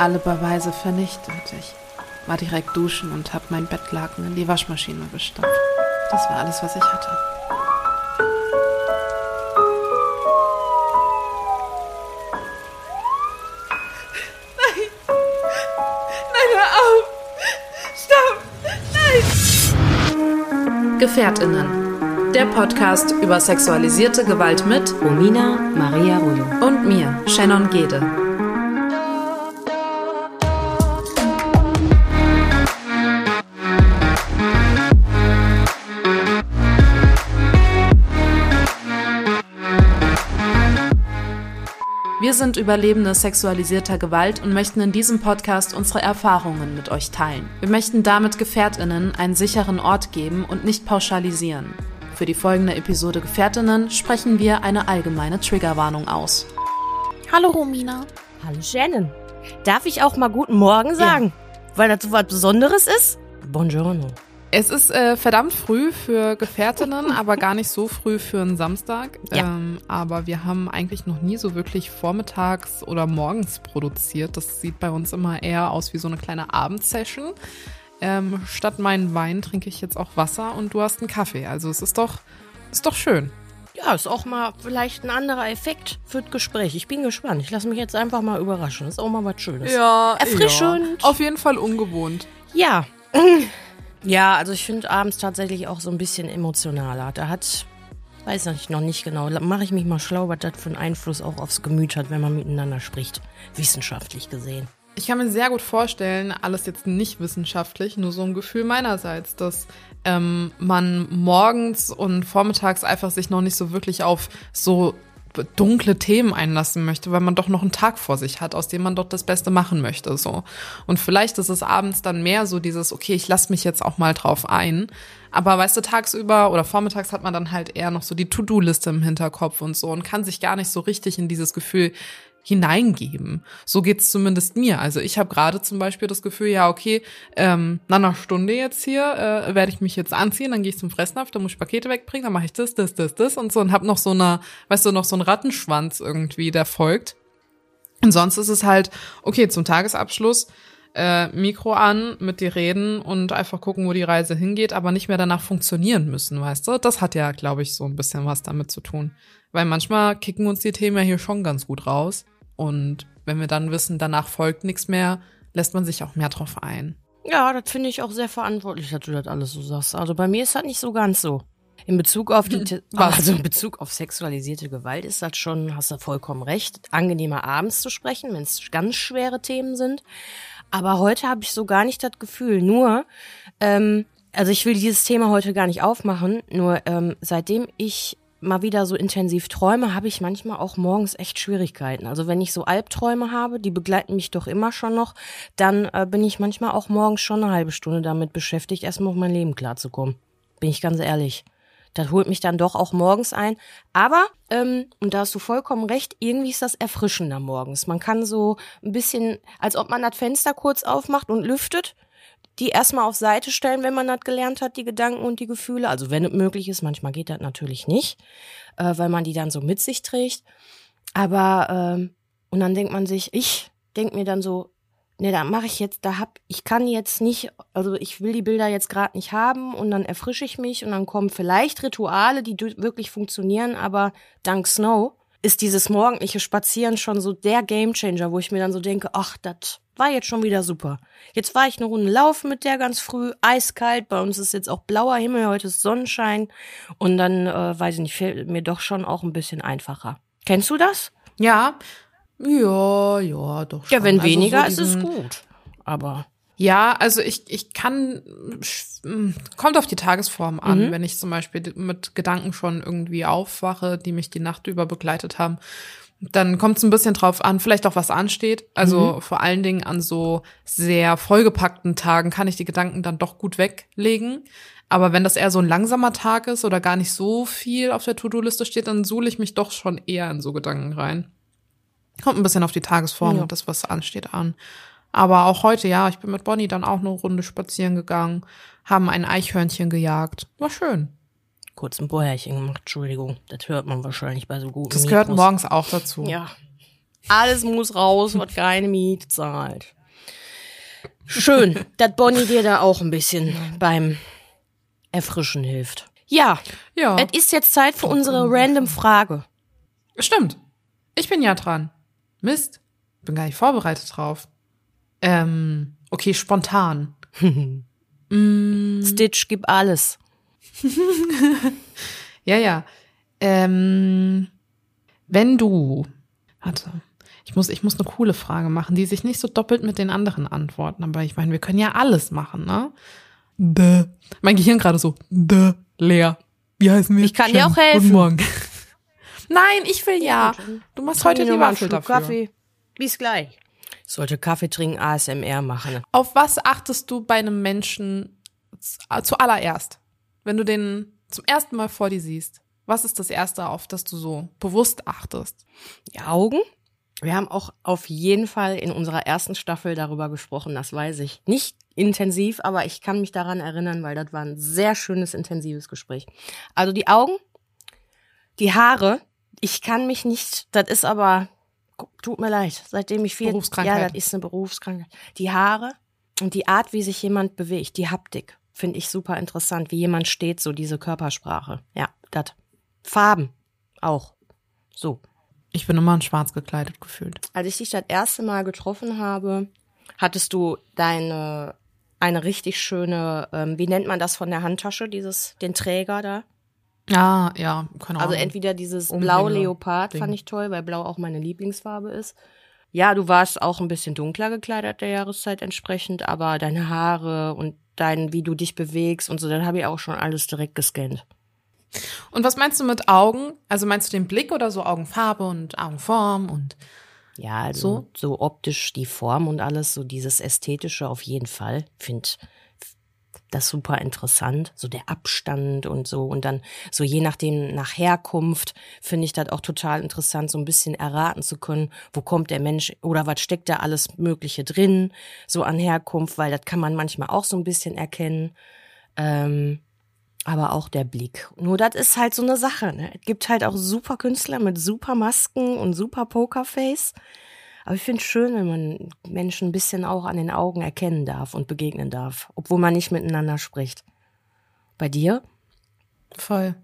alle Beweise vernichtet. Ich war direkt duschen und habe mein Bettlaken in die Waschmaschine gestampft. Das war alles, was ich hatte. GefährtInnen. Der Podcast über sexualisierte Gewalt mit Romina Maria Rullo. und mir, Shannon Gede. Wir sind Überlebende sexualisierter Gewalt und möchten in diesem Podcast unsere Erfahrungen mit euch teilen. Wir möchten damit GefährtInnen einen sicheren Ort geben und nicht pauschalisieren. Für die folgende Episode GefährtInnen sprechen wir eine allgemeine Triggerwarnung aus. Hallo Romina. Hallo Shannon. Darf ich auch mal guten Morgen sagen? Weil das so was Besonderes ist? Buongiorno. Es ist äh, verdammt früh für Gefährtinnen, aber gar nicht so früh für einen Samstag. Ja. Ähm, aber wir haben eigentlich noch nie so wirklich vormittags oder morgens produziert. Das sieht bei uns immer eher aus wie so eine kleine Abendsession. Ähm, statt meinen Wein trinke ich jetzt auch Wasser und du hast einen Kaffee. Also es ist doch, ist doch schön. Ja, ist auch mal vielleicht ein anderer Effekt für das Gespräch. Ich bin gespannt. Ich lasse mich jetzt einfach mal überraschen. Ist auch mal was Schönes. Ja, Erfrischend. Ja. Auf jeden Fall ungewohnt. Ja. Ja, also ich finde abends tatsächlich auch so ein bisschen emotionaler. Da hat, weiß ich noch nicht genau, mache ich mich mal schlau, was das für einen Einfluss auch aufs Gemüt hat, wenn man miteinander spricht. Wissenschaftlich gesehen. Ich kann mir sehr gut vorstellen, alles jetzt nicht wissenschaftlich, nur so ein Gefühl meinerseits, dass ähm, man morgens und vormittags einfach sich noch nicht so wirklich auf so dunkle Themen einlassen möchte, weil man doch noch einen Tag vor sich hat, aus dem man doch das Beste machen möchte, so. Und vielleicht ist es abends dann mehr so dieses, okay, ich lasse mich jetzt auch mal drauf ein. Aber weißt du, tagsüber oder vormittags hat man dann halt eher noch so die To-Do-Liste im Hinterkopf und so und kann sich gar nicht so richtig in dieses Gefühl hineingeben. So geht's zumindest mir. Also ich habe gerade zum Beispiel das Gefühl, ja, okay, ähm, nach einer Stunde jetzt hier äh, werde ich mich jetzt anziehen, dann gehe ich zum Fressnapf, dann muss ich Pakete wegbringen, dann mache ich das, das, das, das und so und habe noch so eine, weißt du, noch so einen Rattenschwanz irgendwie, der folgt. Und sonst ist es halt, okay, zum Tagesabschluss äh, Mikro an, mit dir reden und einfach gucken, wo die Reise hingeht, aber nicht mehr danach funktionieren müssen, weißt du? Das hat ja, glaube ich, so ein bisschen was damit zu tun. Weil manchmal kicken uns die Themen ja hier schon ganz gut raus. Und wenn wir dann wissen, danach folgt nichts mehr, lässt man sich auch mehr drauf ein. Ja, das finde ich auch sehr verantwortlich, dass du das alles so sagst. Also bei mir ist das nicht so ganz so. In Bezug auf die, Was? also in Bezug auf sexualisierte Gewalt ist das schon, hast du vollkommen recht, angenehmer abends zu sprechen, wenn es ganz schwere Themen sind. Aber heute habe ich so gar nicht das Gefühl. Nur, ähm, also ich will dieses Thema heute gar nicht aufmachen. Nur ähm, seitdem ich mal wieder so intensiv träume, habe ich manchmal auch morgens echt Schwierigkeiten. Also wenn ich so Albträume habe, die begleiten mich doch immer schon noch, dann äh, bin ich manchmal auch morgens schon eine halbe Stunde damit beschäftigt, erstmal auf mein Leben klarzukommen. Bin ich ganz ehrlich. Das holt mich dann doch auch morgens ein. Aber, ähm, und da hast du vollkommen recht, irgendwie ist das erfrischender morgens. Man kann so ein bisschen, als ob man das Fenster kurz aufmacht und lüftet, die erstmal auf Seite stellen, wenn man das gelernt hat, die Gedanken und die Gefühle. Also wenn es möglich ist, manchmal geht das natürlich nicht, äh, weil man die dann so mit sich trägt. Aber, ähm, und dann denkt man sich, ich denk mir dann so, ne, da mache ich jetzt, da hab, ich kann jetzt nicht, also ich will die Bilder jetzt gerade nicht haben und dann erfrische ich mich und dann kommen vielleicht Rituale, die wirklich funktionieren, aber dank Snow ist dieses morgendliche Spazieren schon so der Gamechanger, wo ich mir dann so denke, ach, das war jetzt schon wieder super. Jetzt war ich eine Runde laufen mit der ganz früh, eiskalt, bei uns ist jetzt auch blauer Himmel, heute ist Sonnenschein und dann, äh, weiß ich nicht, fällt mir doch schon auch ein bisschen einfacher. Kennst du das? Ja, ja, ja, doch schon. Ja, wenn Also so weniger ist es gut. Aber Ja, also ich, ich kann, sch- kommt auf die Tagesform an, Mhm. wenn ich zum Beispiel mit Gedanken schon irgendwie aufwache, die mich die Nacht über begleitet haben, Dann kommt es ein bisschen drauf an, vielleicht auch was ansteht. Also Mhm. vor allen Dingen an so sehr vollgepackten Tagen kann ich die Gedanken dann doch gut weglegen. Aber wenn das eher so ein langsamer Tag ist oder gar nicht so viel auf der To-Do-Liste steht, dann suhle ich mich doch schon eher in so Gedanken rein. Kommt ein bisschen auf die Tagesform Ja. und das, was ansteht, an. Aber auch heute, ja, ich bin mit Bonnie dann auch eine Runde spazieren gegangen, haben ein Eichhörnchen gejagt. War schön. Kurz ein Bohrchen gemacht, Entschuldigung. Das hört man wahrscheinlich bei so guten Das gehört Mikros. morgens auch dazu. Ja. Alles muss raus, was keine Miete zahlt. Schön, dass Bonnie dir da auch ein bisschen beim Erfrischen hilft. Ja, Ja. es ist jetzt Zeit für unsere random Frage. Stimmt. Ich bin ja dran. Mist. Bin gar nicht vorbereitet drauf. Ähm, okay, spontan. mm, Stitch, gib alles. ja, ja. Ähm, wenn du, warte, ich muss, ich muss eine coole Frage machen, die sich nicht so doppelt mit den anderen antworten, aber ich meine, wir können ja alles machen, ne? Dä. Mein Gehirn gerade so, dä, leer. Wie heißen wir? Ich kann dir Schön. auch helfen. Guten Morgen. Nein, ich will ja. Du machst heute die Waffel dafür. Kaffee. Bis gleich. Ich sollte Kaffee trinken, ASMR machen. Auf was achtest du bei einem Menschen zuallererst? Wenn du den zum ersten Mal vor dir siehst, was ist das Erste, auf das du so bewusst achtest? Die Augen. Wir haben auch auf jeden Fall in unserer ersten Staffel darüber gesprochen, das weiß ich. Nicht intensiv, aber ich kann mich daran erinnern, weil das war ein sehr schönes, intensives Gespräch. Also die Augen, die Haare, ich kann mich nicht, das ist aber, tut mir leid, seitdem ich viel, Berufskrankheit. ja, das ist eine Berufskrankheit. Die Haare und die Art, wie sich jemand bewegt, die Haptik, finde ich super interessant, wie jemand steht, so diese Körpersprache. Ja, das. Farben auch. So. Ich bin immer in schwarz gekleidet gefühlt. Als ich dich das erste Mal getroffen habe, hattest du deine eine richtig schöne, ähm, wie nennt man das von der Handtasche, dieses den Träger da? Ja, ja, keine Ahnung. Also entweder dieses Umhänge- blau Leopard Ding. fand ich toll, weil blau auch meine Lieblingsfarbe ist. Ja, du warst auch ein bisschen dunkler gekleidet der Jahreszeit entsprechend, aber deine Haare und dein, wie du dich bewegst und so, dann habe ich auch schon alles direkt gescannt. Und was meinst du mit Augen? Also meinst du den Blick oder so Augenfarbe und Augenform und Ja, also so, optisch die Form und alles, so dieses Ästhetische auf jeden Fall. Find das super interessant, so der Abstand und so und dann so je nachdem nach Herkunft finde ich das auch total interessant, so ein bisschen erraten zu können, wo kommt der Mensch oder was steckt da alles Mögliche drin, so an Herkunft, weil das kann man manchmal auch so ein bisschen erkennen. Ähm, aber auch der Blick. Nur das ist halt so eine Sache. Ne? Es gibt halt auch super Künstler mit super Masken und super Pokerface. Aber ich finde es schön, wenn man Menschen ein bisschen auch an den Augen erkennen darf und begegnen darf, obwohl man nicht miteinander spricht. Bei dir? voll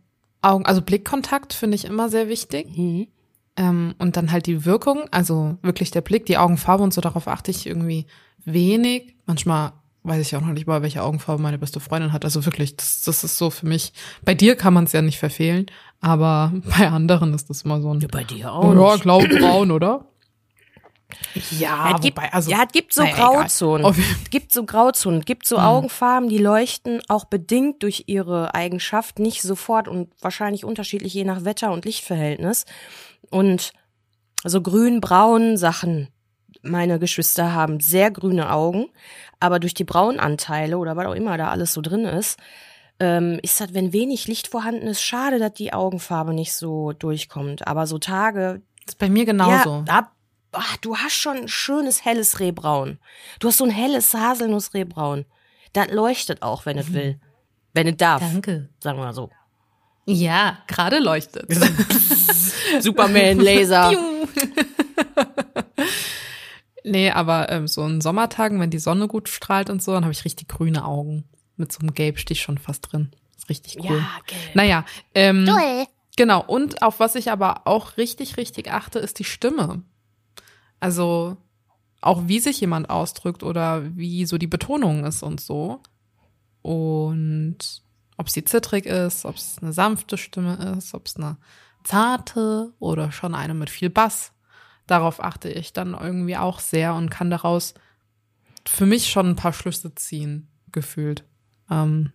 Augen, also Blickkontakt finde ich immer sehr wichtig. Mhm. Ähm, und dann halt die Wirkung, also wirklich der Blick, die Augenfarbe und so, darauf achte ich irgendwie wenig. Manchmal weiß ich auch noch nicht mal, welche Augenfarbe meine beste Freundin hat. Also wirklich, das, das ist so für mich. Bei dir kann man es ja nicht verfehlen, aber bei anderen ist das immer so ein. Bei dir ja, grau-braun, oder? Ja, Ja, es gibt, wobei, also, ja, es gibt so naja. Grauzonen. Es gibt so Grauzonen. Es gibt so Augenfarben, die leuchten auch bedingt durch ihre Eigenschaft nicht sofort und wahrscheinlich unterschiedlich je nach Wetter und Lichtverhältnis. Und so grün-braun Sachen. Meine Geschwister haben sehr grüne Augen, aber durch die Braunanteile oder was auch immer da alles so drin ist, ähm, ist das, wenn wenig Licht vorhanden ist, schade, dass die Augenfarbe nicht so durchkommt. Aber so Tage, Das ist bei mir genauso. ja, da, ach, du hast schon ein schönes helles Rehbraun. Du hast so ein helles Haselnussrehbraun. Das leuchtet auch, wenn es will. Wenn es darf. Danke. Sagen wir mal so. Ja, gerade leuchtet. Superman, Laser. nee, aber ähm, so in Sommertagen, wenn die Sonne gut strahlt und so, dann habe ich richtig grüne Augen. Mit so einem Gelbstich schon fast drin. ist richtig cool. Ja, gelb. Naja, ähm, genau. Und auf was ich aber auch richtig, richtig achte, ist die Stimme. Also auch wie sich jemand ausdrückt oder wie so die Betonung ist und so. Und ob sie zittrig ist, ob es eine sanfte Stimme ist, ob es eine zarte oder schon eine mit viel Bass. Darauf achte ich dann irgendwie auch sehr und kann daraus für mich schon ein paar Schlüsse ziehen, gefühlt. Ähm,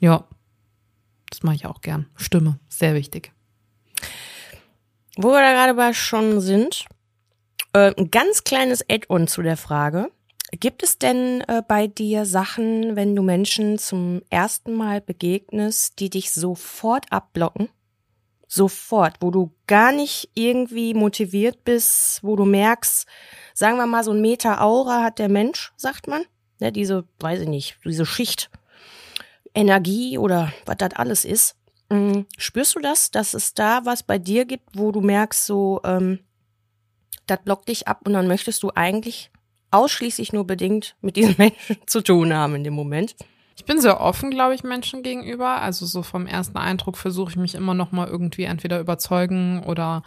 ja, das mache ich auch gern. Stimme, sehr wichtig. Wo wir da gerade bei schon sind, äh, ein ganz kleines Add-on zu der Frage. Gibt es denn äh, bei dir Sachen, wenn du Menschen zum ersten Mal begegnest, die dich sofort abblocken? Sofort, wo du gar nicht irgendwie motiviert bist, wo du merkst, sagen wir mal, so ein Meter Aura hat der Mensch, sagt man. Ja, diese, weiß ich nicht, diese Schicht Energie oder was das alles ist. Mhm. Spürst du das, dass es da was bei dir gibt, wo du merkst, so, ähm, das blockt dich ab und dann möchtest du eigentlich ausschließlich nur bedingt mit diesen Menschen zu tun haben in dem Moment? Ich bin sehr offen, glaube ich, Menschen gegenüber. Also so vom ersten Eindruck versuche ich mich immer noch mal irgendwie entweder überzeugen oder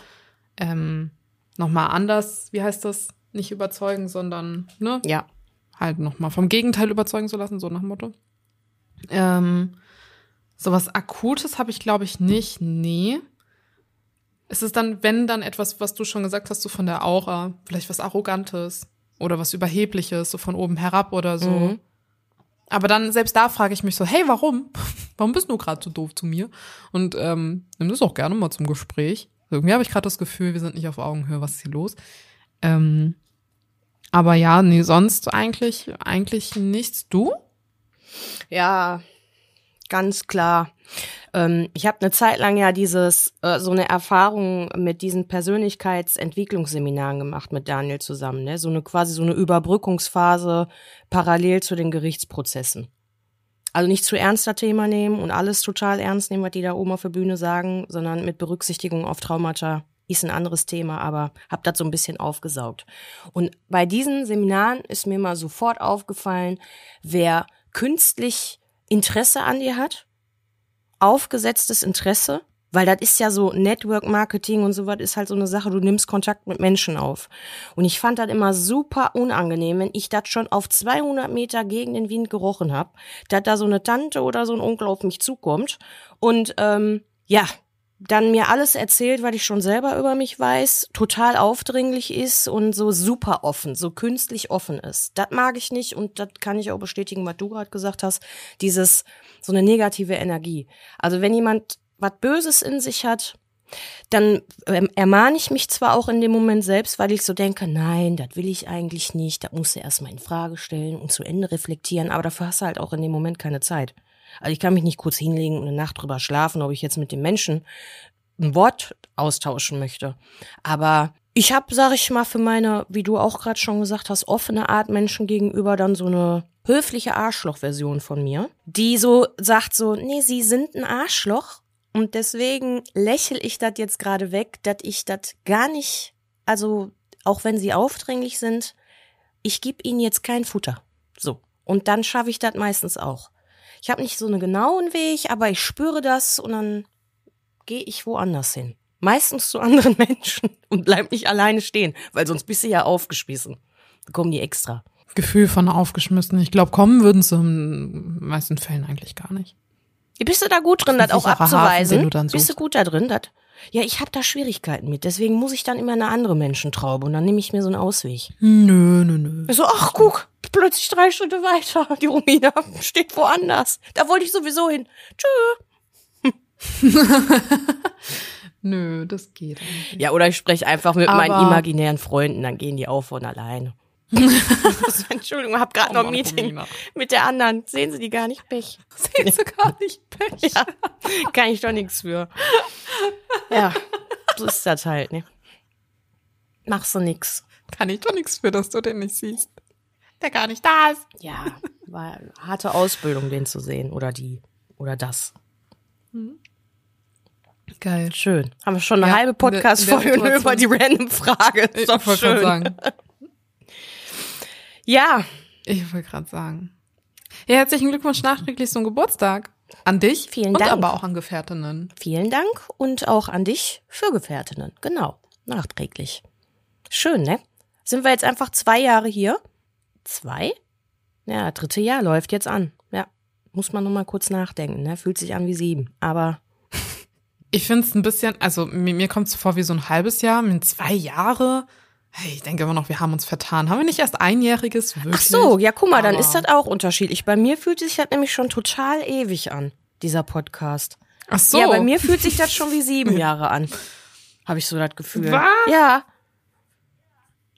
ähm, noch mal anders. Wie heißt das? Nicht überzeugen, sondern ne? Ja. Halt noch mal vom Gegenteil überzeugen zu lassen, so nach Motto. Ähm, sowas Akutes habe ich, glaube ich, nicht. Nee. Es ist dann, wenn dann etwas, was du schon gesagt hast, so von der Aura, vielleicht was Arrogantes oder was Überhebliches, so von oben herab oder so. Mhm. Aber dann, selbst da frage ich mich so, hey, warum? Warum bist du gerade so doof zu mir? Und ähm, nimm das auch gerne mal zum Gespräch. Irgendwie habe ich gerade das Gefühl, wir sind nicht auf Augenhöhe, was ist hier los? Ähm, aber ja, nee, sonst eigentlich, eigentlich nichts. Du? Ja, ganz klar. Ähm, ich habe eine Zeit lang ja dieses äh, so eine Erfahrung mit diesen Persönlichkeitsentwicklungsseminaren gemacht mit Daniel zusammen, ne? So eine quasi so eine Überbrückungsphase parallel zu den Gerichtsprozessen. Also nicht zu ernster Thema nehmen und alles total ernst nehmen, was die da oben auf der Bühne sagen, sondern mit Berücksichtigung auf Traumata ist ein anderes Thema, aber hab das so ein bisschen aufgesaugt. Und bei diesen Seminaren ist mir mal sofort aufgefallen, wer künstlich Interesse an dir hat, aufgesetztes Interesse, weil das ist ja so Network Marketing und sowas ist halt so eine Sache, du nimmst Kontakt mit Menschen auf. Und ich fand das immer super unangenehm, wenn ich das schon auf 200 Meter gegen den Wind gerochen hab, dass da so eine Tante oder so ein Onkel auf mich zukommt und ähm, ja, dann mir alles erzählt, was ich schon selber über mich weiß, total aufdringlich ist und so super offen, so künstlich offen ist. Das mag ich nicht und das kann ich auch bestätigen, was du gerade gesagt hast, dieses so eine negative Energie. Also wenn jemand was Böses in sich hat, dann ähm, ermahne ich mich zwar auch in dem Moment selbst, weil ich so denke, nein, das will ich eigentlich nicht, da musst du erstmal in Frage stellen und zu Ende reflektieren, aber dafür hast du halt auch in dem Moment keine Zeit. Also ich kann mich nicht kurz hinlegen und eine Nacht drüber schlafen, ob ich jetzt mit dem Menschen ein Wort austauschen möchte. Aber ich habe, sag ich mal, für meine, wie du auch gerade schon gesagt hast, offene Art Menschen gegenüber dann so eine höfliche Arschloch-Version von mir, die so sagt so, nee, sie sind ein Arschloch und deswegen lächel ich das jetzt gerade weg, dass ich das gar nicht, also auch wenn sie aufdringlich sind, ich gebe ihnen jetzt kein Futter. So. Und dann schaffe ich das meistens auch. Ich habe nicht so einen genauen Weg, aber ich spüre das und dann gehe ich woanders hin. Meistens zu anderen Menschen und bleib nicht alleine stehen, weil sonst bist du ja aufgespießen. Da kommen die extra. Gefühl von aufgeschmissen. Ich glaube, kommen würden sie in meisten Fällen eigentlich gar nicht. Bist du da gut drin, das auch sicherer Hafen, abzuweisen? den du dann Bist du gut da drin? Das? Ja, ich habe da Schwierigkeiten mit. Deswegen muss ich dann immer eine andere Menschentraube und dann nehme ich mir so einen Ausweg. Nö, nö, nö. So, ach guck, plötzlich drei Schritte weiter. Die Romina steht woanders. Da wollte ich sowieso hin. Tschö. Nö, das geht eigentlich. Ja, oder ich spreche einfach mit meinen Aber- imaginären Freunden, dann gehen die auch von alleine. das, Entschuldigung, hab gerade Oh noch ein Meeting Romina. mit der anderen. Sehen Sie die gar nicht? Pech. Sehen sie gar nicht Pech. Ja, kann ich doch nichts für. Ja, so ist das halt, ne? Machst du nix. Kann ich doch nichts für, dass du den nicht siehst. Der gar nicht da ist. Ja, war eine harte Ausbildung, den zu sehen. Oder die. Oder das. Geil. Schön. Haben wir schon eine Ja, halbe Podcast-Folge nur über die random Frage. Ist Ich doch wollte gerade schön. sagen. Ja, Ich wollte gerade sagen. Ja, herzlichen Glückwunsch nachträglich zum Geburtstag. An dich. Vielen und Dank. aber auch an Gefährtinnen. vielen Dank und auch an dich für Gefährtinnen. Genau, nachträglich. Schön, ne? Sind wir jetzt einfach zwei Jahre hier? Zwei? Ja, dritte Jahr läuft jetzt an. Ja, muss man noch mal kurz nachdenken, ne? Fühlt sich an wie sieben, aber Ich finde es ein bisschen, also mir, mir kommt es vor wie so ein halbes Jahr, mit zwei Jahre. Hey, ich denke immer noch, wir haben uns vertan. Haben wir nicht erst einjähriges wirklich? Ach so, ja, guck mal, dann Aber- ist das auch unterschiedlich. Bei mir fühlt sich das nämlich schon total ewig an, dieser Podcast. Ach so. Ja, bei mir fühlt sich das schon wie sieben Jahre an. Habe ich so das Gefühl. Was? Ja.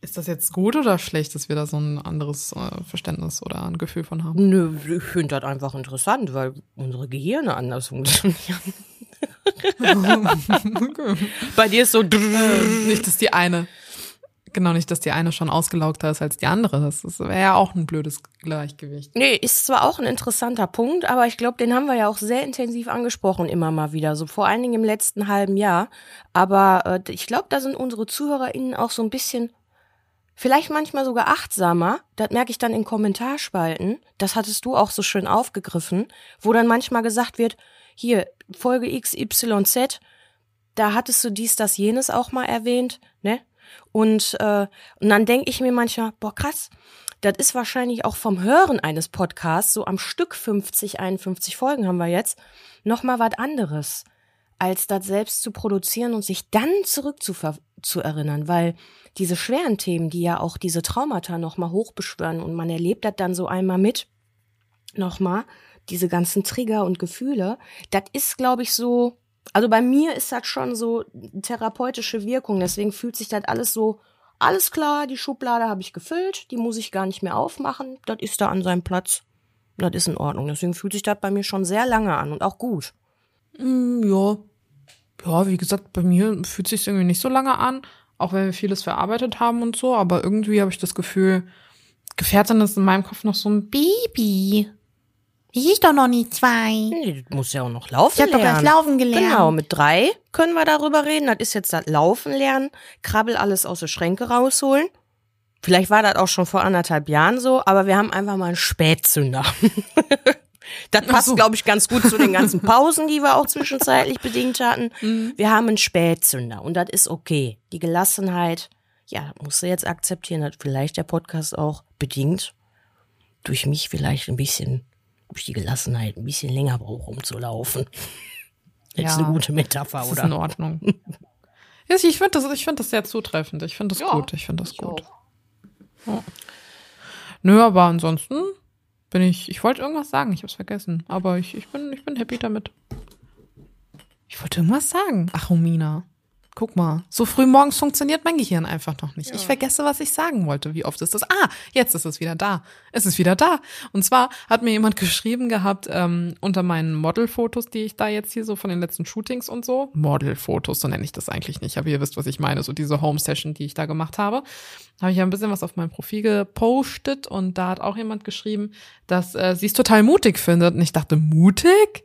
Ist das jetzt gut oder schlecht, dass wir da so ein anderes äh, Verständnis oder ein Gefühl von haben? Nö, ich finde das einfach interessant, weil unsere Gehirne anders funktionieren. Bei dir ist so. Äh, nicht, dass die eine, genau nicht, dass die eine schon ausgelaugter ist als die andere. Das, das wäre ja auch ein blödes Gleichgewicht. Nee, ist zwar auch ein interessanter Punkt, aber ich glaube, den haben wir ja auch sehr intensiv angesprochen, immer mal wieder, so vor allen Dingen im letzten halben Jahr. Aber äh, ich glaube, da sind unsere ZuhörerInnen auch so ein bisschen, vielleicht manchmal sogar achtsamer. Das merke ich dann in Kommentarspalten. Das hattest du auch so schön aufgegriffen, wo dann manchmal gesagt wird, hier, Folge XYZ, da hattest du dies, das, jenes auch mal erwähnt, ne? Und, äh, und dann denke ich mir manchmal, boah, krass, das ist wahrscheinlich auch vom Hören eines Podcasts, so am Stück 50, 51 Folgen haben wir jetzt, nochmal was anderes, als das selbst zu produzieren und sich dann zurück zu, zu erinnern, weil diese schweren Themen, die ja auch diese Traumata nochmal hochbeschwören und man erlebt das dann so einmal mit, nochmal, diese ganzen Trigger und Gefühle, das ist, glaube ich, so, also bei mir ist das schon so therapeutische Wirkung, deswegen fühlt sich das alles so, alles klar, die Schublade habe ich gefüllt, die muss ich gar nicht mehr aufmachen, das ist da an seinem Platz. Das ist in Ordnung. Deswegen fühlt sich das bei mir schon sehr lange an und auch gut. Mm, ja. Ja, wie gesagt, bei mir fühlt sich irgendwie nicht so lange an, auch wenn wir vieles verarbeitet haben und so, aber irgendwie habe ich das Gefühl, Gefährtin ist in meinem Kopf noch so ein Baby. Ich doch noch nie zwei. Nee, das muss ja auch noch laufen Ich hab doch lernen. gleich laufen gelernt. Genau, mit drei können wir darüber reden. Das ist jetzt das Laufen lernen, Krabbel alles aus der Schränke rausholen. Vielleicht war das auch schon vor anderthalb Jahren so, aber wir haben einfach mal einen Spätzünder. das passt, so. glaube ich, ganz gut zu den ganzen Pausen, die wir auch zwischenzeitlich bedingt hatten. Wir haben einen Spätzünder und das ist okay. Die Gelassenheit, ja, musst du jetzt akzeptieren, dass vielleicht der Podcast auch bedingt durch mich vielleicht ein bisschen, durch die Gelassenheit ein bisschen länger braucht, um zu laufen. Ja. eine gute Metapher, Das ist oder? in Ordnung. ich finde das, ich find das sehr zutreffend. Ich finde das Ja, gut. Ich finde das gut. Ja. Nö, aber ansonsten bin ich, ich wollte irgendwas sagen, ich habe es vergessen. Aber ich, ich, bin, ich bin happy damit. Ich wollte irgendwas sagen. Ach, Romina. Guck mal, so früh morgens funktioniert mein Gehirn einfach noch nicht. Ich vergesse, was ich sagen wollte. Wie oft ist das? Ah, jetzt ist es wieder da. Es ist wieder da. Und zwar hat mir jemand geschrieben gehabt, ähm, unter meinen Modelfotos, die ich da jetzt hier so von den letzten Shootings und so. Modelfotos, so nenne ich das eigentlich nicht, aber ihr wisst, was ich meine. So diese Home-Session, die ich da gemacht habe. Habe ich ja ein bisschen was auf meinem Profil gepostet und da hat auch jemand geschrieben, dass äh, sie es total mutig findet. Und ich dachte, mutig?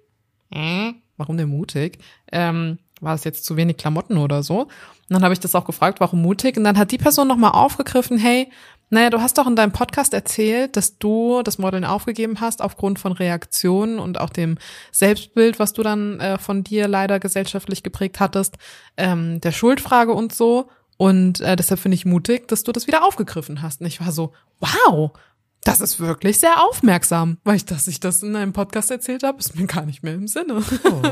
Äh, warum denn mutig? Ähm, war es jetzt zu wenig Klamotten oder so? Und dann habe ich das auch gefragt, warum mutig? Und dann hat die Person nochmal aufgegriffen, hey, naja, du hast doch in deinem Podcast erzählt, dass du das Modeln aufgegeben hast aufgrund von Reaktionen und auch dem Selbstbild, was du dann äh, von dir leider gesellschaftlich geprägt hattest, ähm, der Schuldfrage und so. Und äh, deshalb finde ich mutig, dass du das wieder aufgegriffen hast. Und ich war so, wow, das ist wirklich sehr aufmerksam, weil ich, dass ich das in einem Podcast erzählt habe, ist mir gar nicht mehr im Sinne.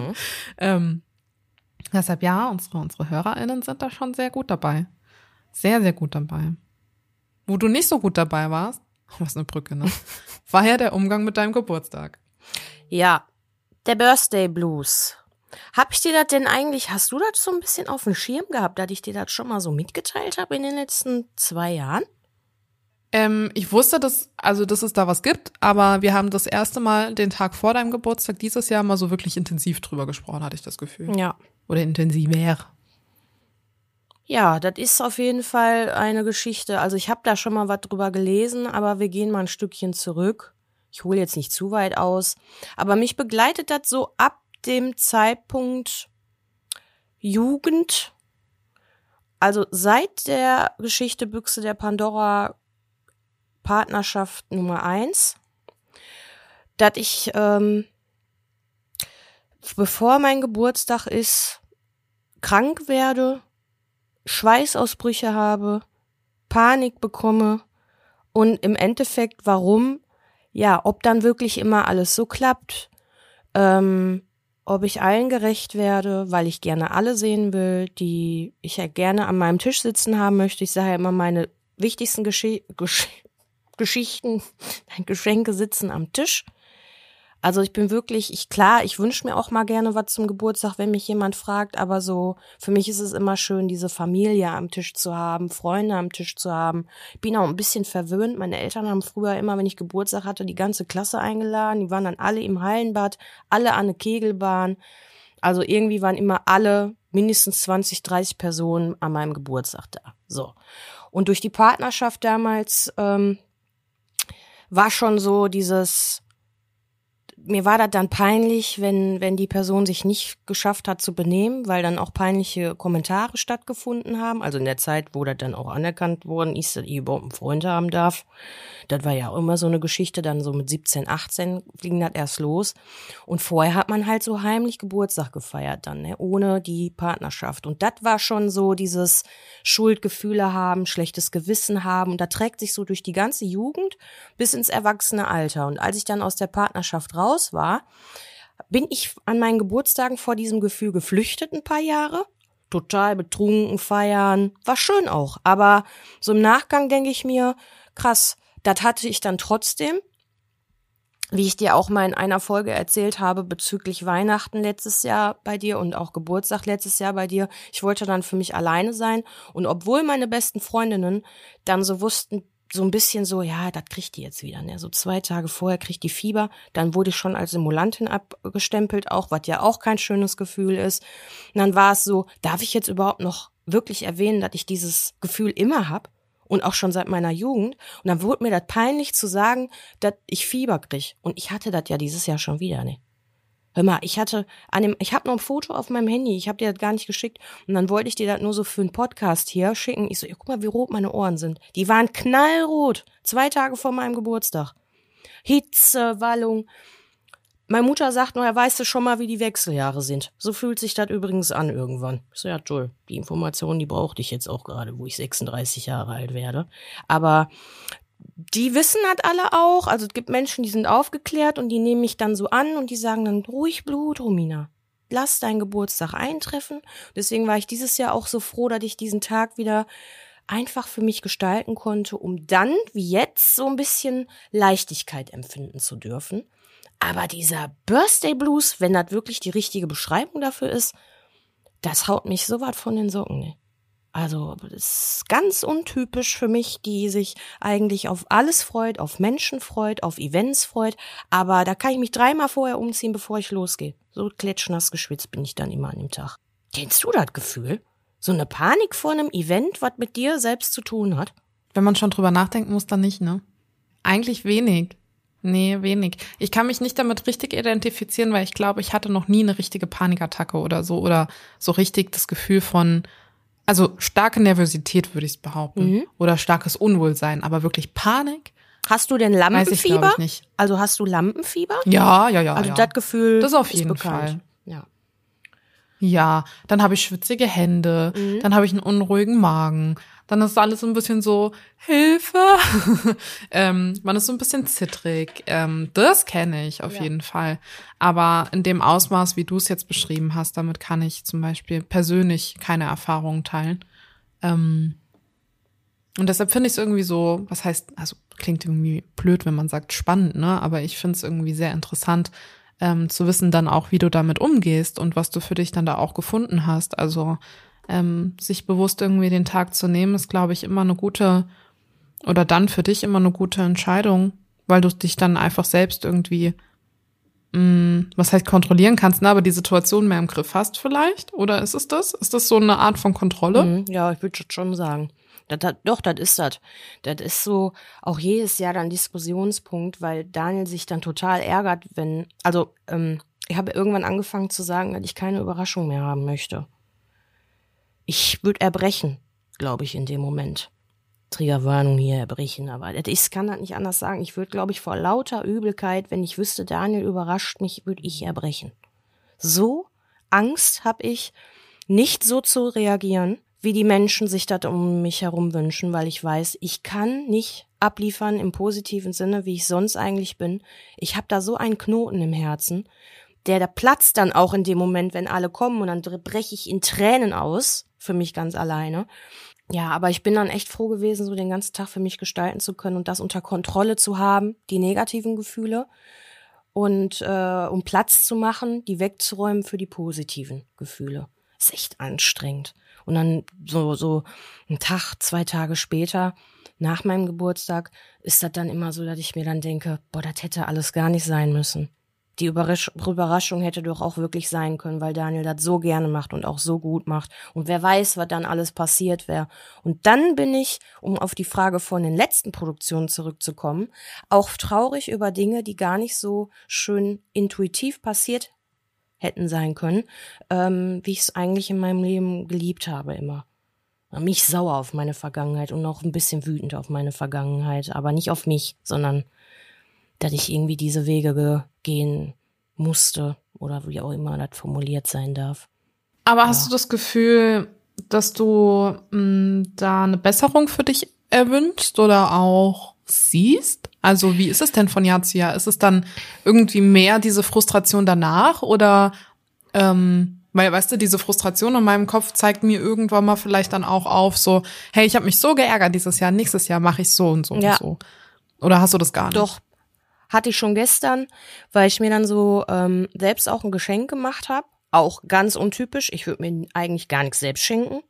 ähm, deshalb ja, unsere, unsere HörerInnen sind da schon sehr gut dabei. Sehr, sehr gut dabei. Wo du nicht so gut dabei warst, was eine Brücke, ne? War ja der Umgang mit deinem Geburtstag. Ja, der Birthday Blues. Hab ich dir das denn eigentlich, hast du das so ein bisschen auf dem Schirm gehabt, dass ich dir das schon mal so mitgeteilt habe in den letzten zwei Jahren? Ähm, ich wusste, dass, also, dass es da was gibt, aber wir haben das erste Mal den Tag vor deinem Geburtstag dieses Jahr mal so wirklich intensiv drüber gesprochen, hatte ich das Gefühl. Ja. Oder intensiver. Ja, das ist auf jeden Fall eine Geschichte. Also ich habe da schon mal was drüber gelesen, aber wir gehen mal ein Stückchen zurück. Ich hole jetzt nicht zu weit aus, aber mich begleitet das so ab dem Zeitpunkt Jugend. Also seit der Geschichte Büchse der Pandora Partnerschaft Nummer eins, dass ich, ähm, bevor mein Geburtstag ist, krank werde, Schweißausbrüche habe, Panik bekomme und im Endeffekt warum, ja, ob dann wirklich immer alles so klappt, ähm, ob ich allen gerecht werde, weil ich gerne alle sehen will, die ich ja gerne an meinem Tisch sitzen haben möchte. Ich sage ja immer, meine wichtigsten Geschi Gesch Geschichten, Geschenke sitzen am Tisch. Also ich bin wirklich, ich klar, ich wünsche mir auch mal gerne was zum Geburtstag, wenn mich jemand fragt, aber so, für mich ist es immer schön, diese Familie am Tisch zu haben, Freunde am Tisch zu haben. Ich bin auch ein bisschen verwöhnt. Meine Eltern haben früher immer, wenn ich Geburtstag hatte, die ganze Klasse eingeladen. Die waren dann alle im Hallenbad, alle an der Kegelbahn. Also irgendwie waren immer alle mindestens 20, 30 Personen an meinem Geburtstag da. So. Und durch die Partnerschaft damals ähm, war schon so dieses, mir war das dann peinlich, wenn, wenn die Person sich nicht geschafft hat zu benehmen, weil dann auch peinliche Kommentare stattgefunden haben. Also in der Zeit, wo das dann auch anerkannt worden ist, dass ich überhaupt einen Freund haben darf. Das war ja auch immer so eine Geschichte, dann so mit 17, 18 ging das erst los. Und vorher hat man halt so heimlich Geburtstag gefeiert dann, ne, ohne die Partnerschaft. Und das war schon so dieses Schuldgefühle haben, schlechtes Gewissen haben. Und da trägt sich so durch die ganze Jugend bis ins erwachsene Alter. Und als ich dann aus der Partnerschaft raus raus war, bin ich an meinen Geburtstagen vor diesem Gefühl geflüchtet ein paar Jahre. Total betrunken feiern. War schön auch. Aber so im Nachgang denke ich mir, krass, das hatte ich dann trotzdem. Wie ich dir auch mal in einer Folge erzählt habe bezüglich Weihnachten letztes Jahr bei dir und auch Geburtstag letztes Jahr bei dir. Ich wollte dann für mich alleine sein. Und obwohl meine besten Freundinnen dann so wussten, so ein bisschen so, ja, das kriegt die jetzt wieder. Ne? So zwei Tage vorher kriegt die Fieber, dann wurde ich schon als Simulantin abgestempelt, auch, was ja auch kein schönes Gefühl ist. Und dann war es so, darf ich jetzt überhaupt noch wirklich erwähnen, dass ich dieses Gefühl immer hab und auch schon seit meiner Jugend. Und dann wurde mir das peinlich zu sagen, dass ich Fieber krieg. Und ich hatte das ja dieses Jahr schon wieder, ne? Hör mal, ich hatte an dem, ich habe noch ein Foto auf meinem Handy, ich habe dir das gar nicht geschickt und dann wollte ich dir das nur so für einen Podcast hier schicken. Ich so, ja, guck mal, wie rot meine Ohren sind. Die waren knallrot, zwei Tage vor meinem Geburtstag. Hitze, Wallung. Meine Mutter sagt nur, er weißt du schon mal, wie die Wechseljahre sind. So fühlt sich das übrigens an irgendwann. Ich so, ja, toll. Die Information, die brauchte ich jetzt auch gerade, wo ich 36 Jahre alt werde. Aber die wissen halt alle auch, also es gibt Menschen, die sind aufgeklärt und die nehmen mich dann so an und die sagen dann, ruhig Blut, Romina, lass deinen Geburtstag eintreffen. Deswegen war ich dieses Jahr auch so froh, dass ich diesen Tag wieder einfach für mich gestalten konnte, um dann, wie jetzt, so ein bisschen Leichtigkeit empfinden zu dürfen. Aber dieser Birthday Blues, wenn das wirklich die richtige Beschreibung dafür ist, das haut mich so weit von den Socken. Ne? Also das ist ganz untypisch für mich, die sich eigentlich auf alles freut, auf Menschen freut, auf Events freut. Aber da kann ich mich dreimal vorher umziehen, bevor ich losgehe. So klitschnass geschwitzt bin ich dann immer an dem Tag. Kennst du das Gefühl? So eine Panik vor einem Event, was mit dir selbst zu tun hat? Wenn man schon drüber nachdenken muss, dann nicht, ne? Eigentlich wenig. Nee, wenig. Ich kann mich nicht damit richtig identifizieren, weil ich glaube, ich hatte noch nie eine richtige Panikattacke oder so oder so richtig das Gefühl von, also starke Nervosität würde ich behaupten. Mhm. Oder starkes Unwohlsein, aber wirklich Panik. Hast du denn Lampenfieber? Weiß ich, ich nicht. Also hast du Lampenfieber? Ja, ja, ja. Also ja. das Gefühl. Das auf jeden Fall. Ja. Ja, dann habe ich schwitzige Hände, mhm. dann habe ich einen unruhigen Magen, dann ist alles so ein bisschen so Hilfe. ähm, man ist so ein bisschen zittrig. Ähm, das kenne ich auf ja. jeden Fall. Aber in dem Ausmaß, wie du es jetzt beschrieben hast, damit kann ich zum Beispiel persönlich keine Erfahrungen teilen. Ähm, und deshalb finde ich es irgendwie so, was heißt, also klingt irgendwie blöd, wenn man sagt spannend, ne? Aber ich finde es irgendwie sehr interessant, ähm, zu wissen dann auch, wie du damit umgehst und was du für dich dann da auch gefunden hast. Also ähm, sich bewusst irgendwie den Tag zu nehmen, ist, glaube ich, immer eine gute oder dann für dich immer eine gute Entscheidung, weil du dich dann einfach selbst irgendwie, mh, mm, was heißt kontrollieren kannst, ne, aber die Situation mehr im Griff hast vielleicht? Oder ist es das? Ist das so eine Art von Kontrolle? Mhm, ja, ich würde schon sagen. Das, das, doch, das ist das. Das ist so auch jedes Jahr dann Diskussionspunkt, weil Daniel sich dann total ärgert, wenn, also ähm, ich habe irgendwann angefangen zu sagen, dass ich keine Überraschung mehr haben möchte. Ich würde erbrechen, glaube ich, in dem Moment. Triggerwarnung hier erbrechen, aber ich kann das nicht anders sagen. Ich würde, glaube ich, vor lauter Übelkeit, wenn ich wüsste, Daniel überrascht mich, würde ich erbrechen. So Angst habe ich, nicht so zu reagieren, wie die Menschen sich das um mich herum wünschen, weil ich weiß, ich kann nicht abliefern im positiven Sinne, wie ich sonst eigentlich bin. Ich habe da so einen Knoten im Herzen der, der platzt dann auch in dem Moment, wenn alle kommen und dann breche ich in Tränen aus, für mich ganz alleine. Ja, aber ich bin dann echt froh gewesen, so den ganzen Tag für mich gestalten zu können und das unter Kontrolle zu haben, die negativen Gefühle. und äh, um Platz zu machen, die wegzuräumen für die positiven Gefühle. Ist echt anstrengend. Und dann so so ein Tag, zwei Tage später nach meinem Geburtstag ist das dann immer so, dass ich mir dann denke, boah, das hätte alles gar nicht sein müssen die Überrasch Überraschung hätte doch auch wirklich sein können, weil Daniel das so gerne macht und auch so gut macht. Und wer weiß, was dann alles passiert wäre. Und dann bin ich, um auf die Frage von den letzten Produktionen zurückzukommen, auch traurig über Dinge, die gar nicht so schön intuitiv passiert hätten sein können, ähm, wie ich es eigentlich in meinem Leben geliebt habe immer. Mich sauer auf meine Vergangenheit und auch ein bisschen wütend auf meine Vergangenheit, aber nicht auf mich, sondern dass ich irgendwie diese Wege gehen musste oder wie auch immer das formuliert sein darf. Aber ja. hast du das Gefühl, dass du mh, mm, da eine Besserung für dich erwünscht oder auch siehst? Also wie ist es denn von Jahr zu Jahr? Ist es dann irgendwie mehr diese Frustration danach oder ähm, weil, weißt du, diese Frustration in meinem Kopf zeigt mir irgendwann mal vielleicht dann auch auf, so, hey, ich habe mich so geärgert dieses Jahr, nächstes Jahr mache ich so und so ja. und so. Oder hast du das gar nicht? Doch, hatte ich schon gestern, weil ich mir dann so ähm, selbst auch ein Geschenk gemacht habe. Auch ganz untypisch. Ich würde mir eigentlich gar nichts selbst schenken.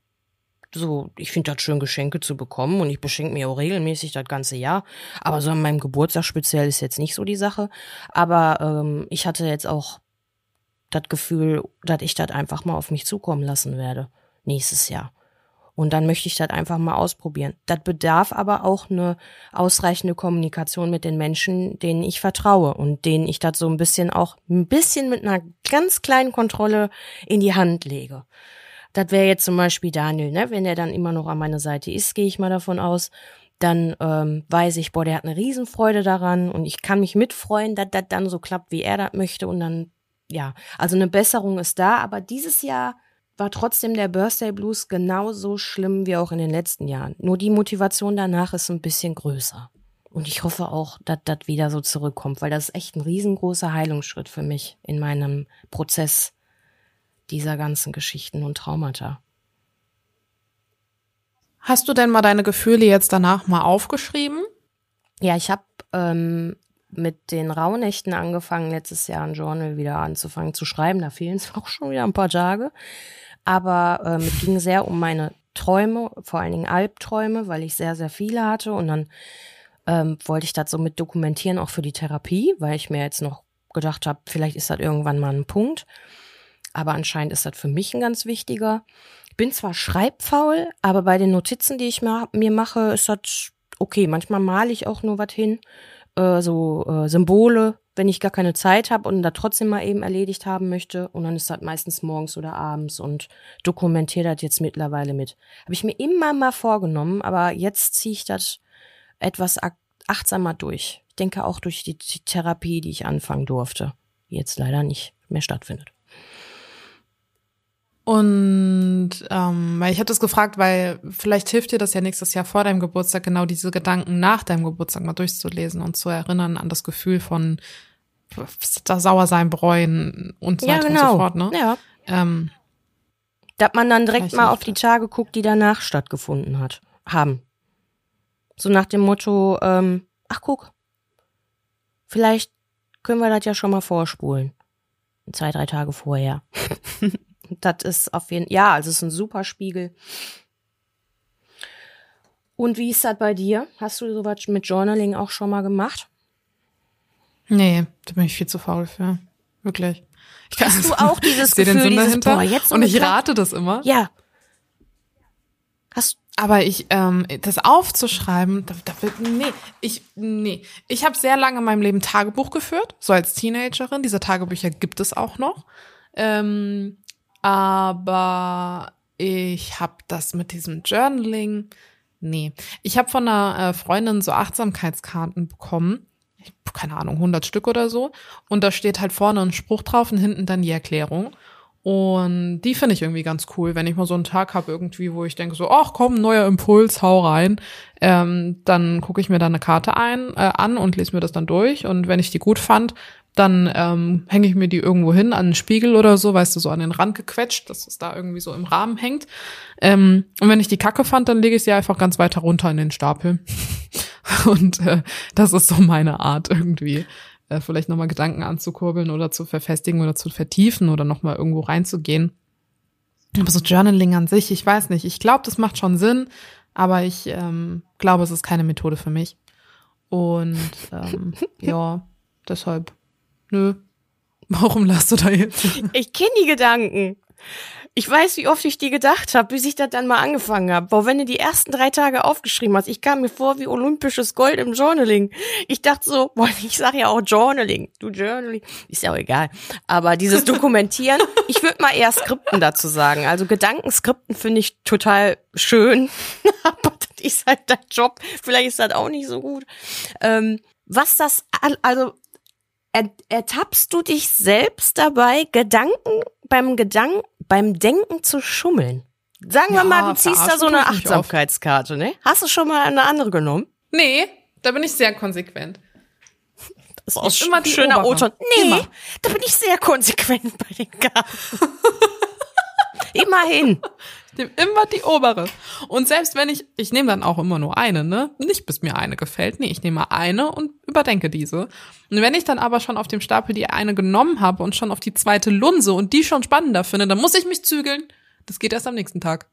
So, ich finde das schön, Geschenke zu bekommen und ich beschenke mir auch regelmäßig das ganze Jahr. Aber so an meinem Geburtstag speziell ist jetzt nicht so die Sache. Aber ähm, ich hatte jetzt auch das Gefühl, dass ich das einfach mal auf mich zukommen lassen werde nächstes Jahr. Und dann möchte ich das einfach mal ausprobieren. Das bedarf aber auch eine ausreichende Kommunikation mit den Menschen, denen ich vertraue und denen ich das so ein bisschen auch ein bisschen mit einer ganz kleinen Kontrolle in die Hand lege. Das wäre jetzt zum Beispiel Daniel, ne? Wenn er dann immer noch an meiner Seite ist, gehe ich mal davon aus, dann ähm, weiß ich, boah, der hat eine Riesenfreude daran und ich kann mich mitfreuen, dass das dann so klappt, wie er das möchte und dann, ja, also eine Besserung ist da, aber dieses Jahr war trotzdem der Birthday Blues genauso schlimm wie auch in den letzten Jahren. Nur die Motivation danach ist ein bisschen größer. Und ich hoffe auch, dass das wieder so zurückkommt, weil das ist echt ein riesengroßer Heilungsschritt für mich in meinem Prozess dieser ganzen Geschichten und Traumata. Hast du denn mal deine Gefühle jetzt danach mal aufgeschrieben? Ja, ich habe ähm, mit den Rauhnächten angefangen, letztes Jahr ein Journal wieder anzufangen zu schreiben. Da fehlen es auch schon wieder ein paar Tage aber ähm, es ging sehr um meine Träume, vor allen Dingen Albträume, weil ich sehr, sehr viele hatte und dann ähm, wollte ich das so mit dokumentieren, auch für die Therapie, weil ich mir jetzt noch gedacht habe, vielleicht ist das irgendwann mal ein Punkt. Aber anscheinend ist das für mich ein ganz wichtiger. Ich bin zwar schreibfaul, aber bei den Notizen, die ich mir mache, ist das okay. Manchmal male ich auch nur was hin, äh, so äh, Symbole, wenn ich gar keine Zeit habe und da trotzdem mal eben erledigt haben möchte. Und dann ist das meistens morgens oder abends und dokumentiere das jetzt mittlerweile mit. Habe ich mir immer mal vorgenommen, aber jetzt ziehe ich das etwas achtsamer durch. Ich denke auch durch die, die Therapie, die ich anfangen durfte, die jetzt leider nicht mehr stattfindet. Und ähm, weil ich hatte es gefragt, weil vielleicht hilft dir das ja nächstes Jahr vor deinem Geburtstag, genau diese Gedanken nach deinem Geburtstag mal durchzulesen und zu erinnern an das Gefühl von da sauer sein, bereuen und so ja, weiter genau. und so fort, ne? Ja. Ähm, Dass man dann direkt mal auf die Tage guckt, die danach stattgefunden hat, haben. So nach dem Motto, ähm, ach guck, vielleicht können wir das ja schon mal vorspulen. Zwei, drei Tage vorher. Das ist auf jeden ja, also es ist ein super Spiegel. Und wie ist das bei dir? Hast du sowas mit Journaling auch schon mal gemacht? Nee, da bin ich viel zu faul für. Wirklich. Ich kann, Hast du auch dieses Gefühl, den dieses, boah, jetzt Und ich rate das immer. Ja. Hast aber ich, ähm, das aufzuschreiben, da, da wird, nee, ich, nee. Ich habe sehr lange in meinem Leben Tagebuch geführt, so als Teenagerin. Diese Tagebücher gibt es auch noch. Ähm, aber ich habe das mit diesem Journaling, nee. Ich habe von einer äh, Freundin so Achtsamkeitskarten bekommen. Keine Ahnung, 100 Stück oder so. Und da steht halt vorne ein Spruch drauf und hinten dann die Erklärung. Und die finde ich irgendwie ganz cool, wenn ich mal so einen Tag habe irgendwie, wo ich denke so, ach komm, neuer Impuls, hau rein. Ähm, dann gucke ich mir da eine Karte ein äh, an und lese mir das dann durch. Und wenn ich die gut fand, dann ähm, hänge ich mir die irgendwo hin an einen Spiegel oder so, weißt du, so an den Rand gequetscht, dass es da irgendwie so im Rahmen hängt. Ähm, und wenn ich die Kacke fand, dann lege ich sie einfach ganz weiter runter in den Stapel. und äh, das ist so meine Art irgendwie. Äh, vielleicht nochmal Gedanken anzukurbeln oder zu verfestigen oder zu vertiefen oder nochmal irgendwo reinzugehen. Aber so Journaling an sich, ich weiß nicht. Ich glaube, das macht schon Sinn, aber ich ähm, glaube, es ist keine Methode für mich. Und ähm, ja, deshalb, nö. Warum lachst du da jetzt? Ich kenne die Gedanken. Ich weiß, wie oft ich die gedacht habe, bis ich das dann mal angefangen habe. Boah, wenn du die ersten drei Tage aufgeschrieben hast, ich kam mir vor wie olympisches Gold im Journaling. Ich dachte so, boah, ich sage ja auch Journaling. Du Journaling. Ist ja auch egal. Aber dieses Dokumentieren, ich würde mal eher Skripten dazu sagen. Also Gedankenskripten finde ich total schön. Aber das ist halt dein Job. Vielleicht ist das auch nicht so gut. Ähm, was das, also er, ertappst du dich selbst dabei, Gedanken beim Gedanken, beim Denken zu schummeln? Sagen wir Ja, mal, du ziehst da so eine. Achtsamkeitskarte, ne? Hast du schon mal eine andere genommen? Nee, da bin ich sehr konsequent. Das ist auch immer die schöner. O-Ton. Nee, Immer. da bin ich sehr konsequent bei den Karten. Immerhin. Nehme immer die obere. Und selbst wenn ich, ich nehme dann auch immer nur eine, ne? Nicht bis mir eine gefällt. Nee, ich nehme eine und überdenke diese. Und wenn ich dann aber schon auf dem Stapel die eine genommen habe und schon auf die zweite Lunse und die schon spannender finde, dann muss ich mich zügeln. Das geht erst am nächsten Tag.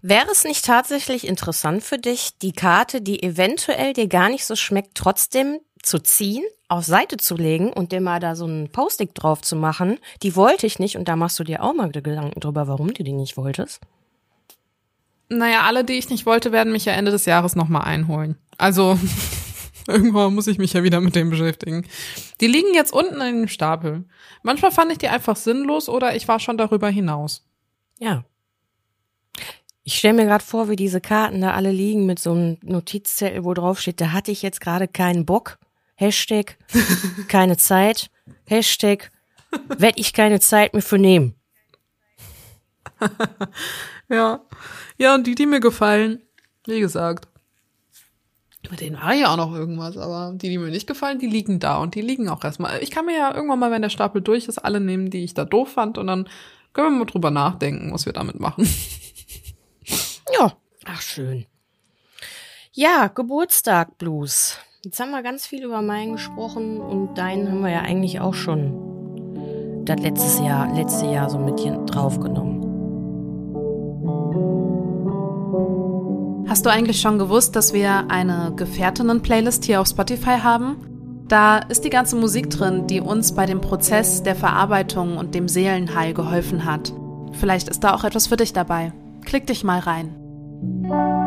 Wäre es nicht tatsächlich interessant für dich, die Karte, die eventuell dir gar nicht so schmeckt, trotzdem zu ziehen, auf Seite zu legen und dir mal da so ein Post-it drauf zu machen? Die wollte ich nicht und da machst du dir auch mal Gedanken drüber, warum du die nicht wolltest. Naja, alle, die ich nicht wollte, werden mich ja Ende des Jahres nochmal einholen. Also, irgendwann muss ich mich ja wieder mit dem beschäftigen. Die liegen jetzt unten in dem Stapel. Manchmal fand ich die einfach sinnlos oder ich war schon darüber hinaus. Ja. Ich stelle mir gerade vor, wie diese Karten da alle liegen mit so einem Notizzettel, wo drauf steht, da hatte ich jetzt gerade keinen Bock. Hashtag keine Zeit. Hashtag werd ich keine Zeit mehr für nehmen. Ja. Ja, und die, die mir gefallen, wie gesagt. Mit denen war ja auch noch irgendwas, aber die, die mir nicht gefallen, die liegen da und die liegen auch erstmal. Ich kann mir ja irgendwann mal, wenn der Stapel durch ist, alle nehmen, die ich da doof fand und dann können wir mal drüber nachdenken, was wir damit machen. Ja. Ach, schön. Ja, Geburtstag Blues. Jetzt haben wir ganz viel über meinen gesprochen und deinen haben wir ja eigentlich auch schon das letztes Jahr, letzte Jahr so mit hier draufgenommen. Hast du eigentlich schon gewusst, dass wir eine Gefährtinnen-Playlist hier auf Spotify haben? Da ist die ganze Musik drin, die uns bei dem Prozess der Verarbeitung und dem Seelenheil geholfen hat. Vielleicht ist da auch etwas für dich dabei. Klick dich mal rein.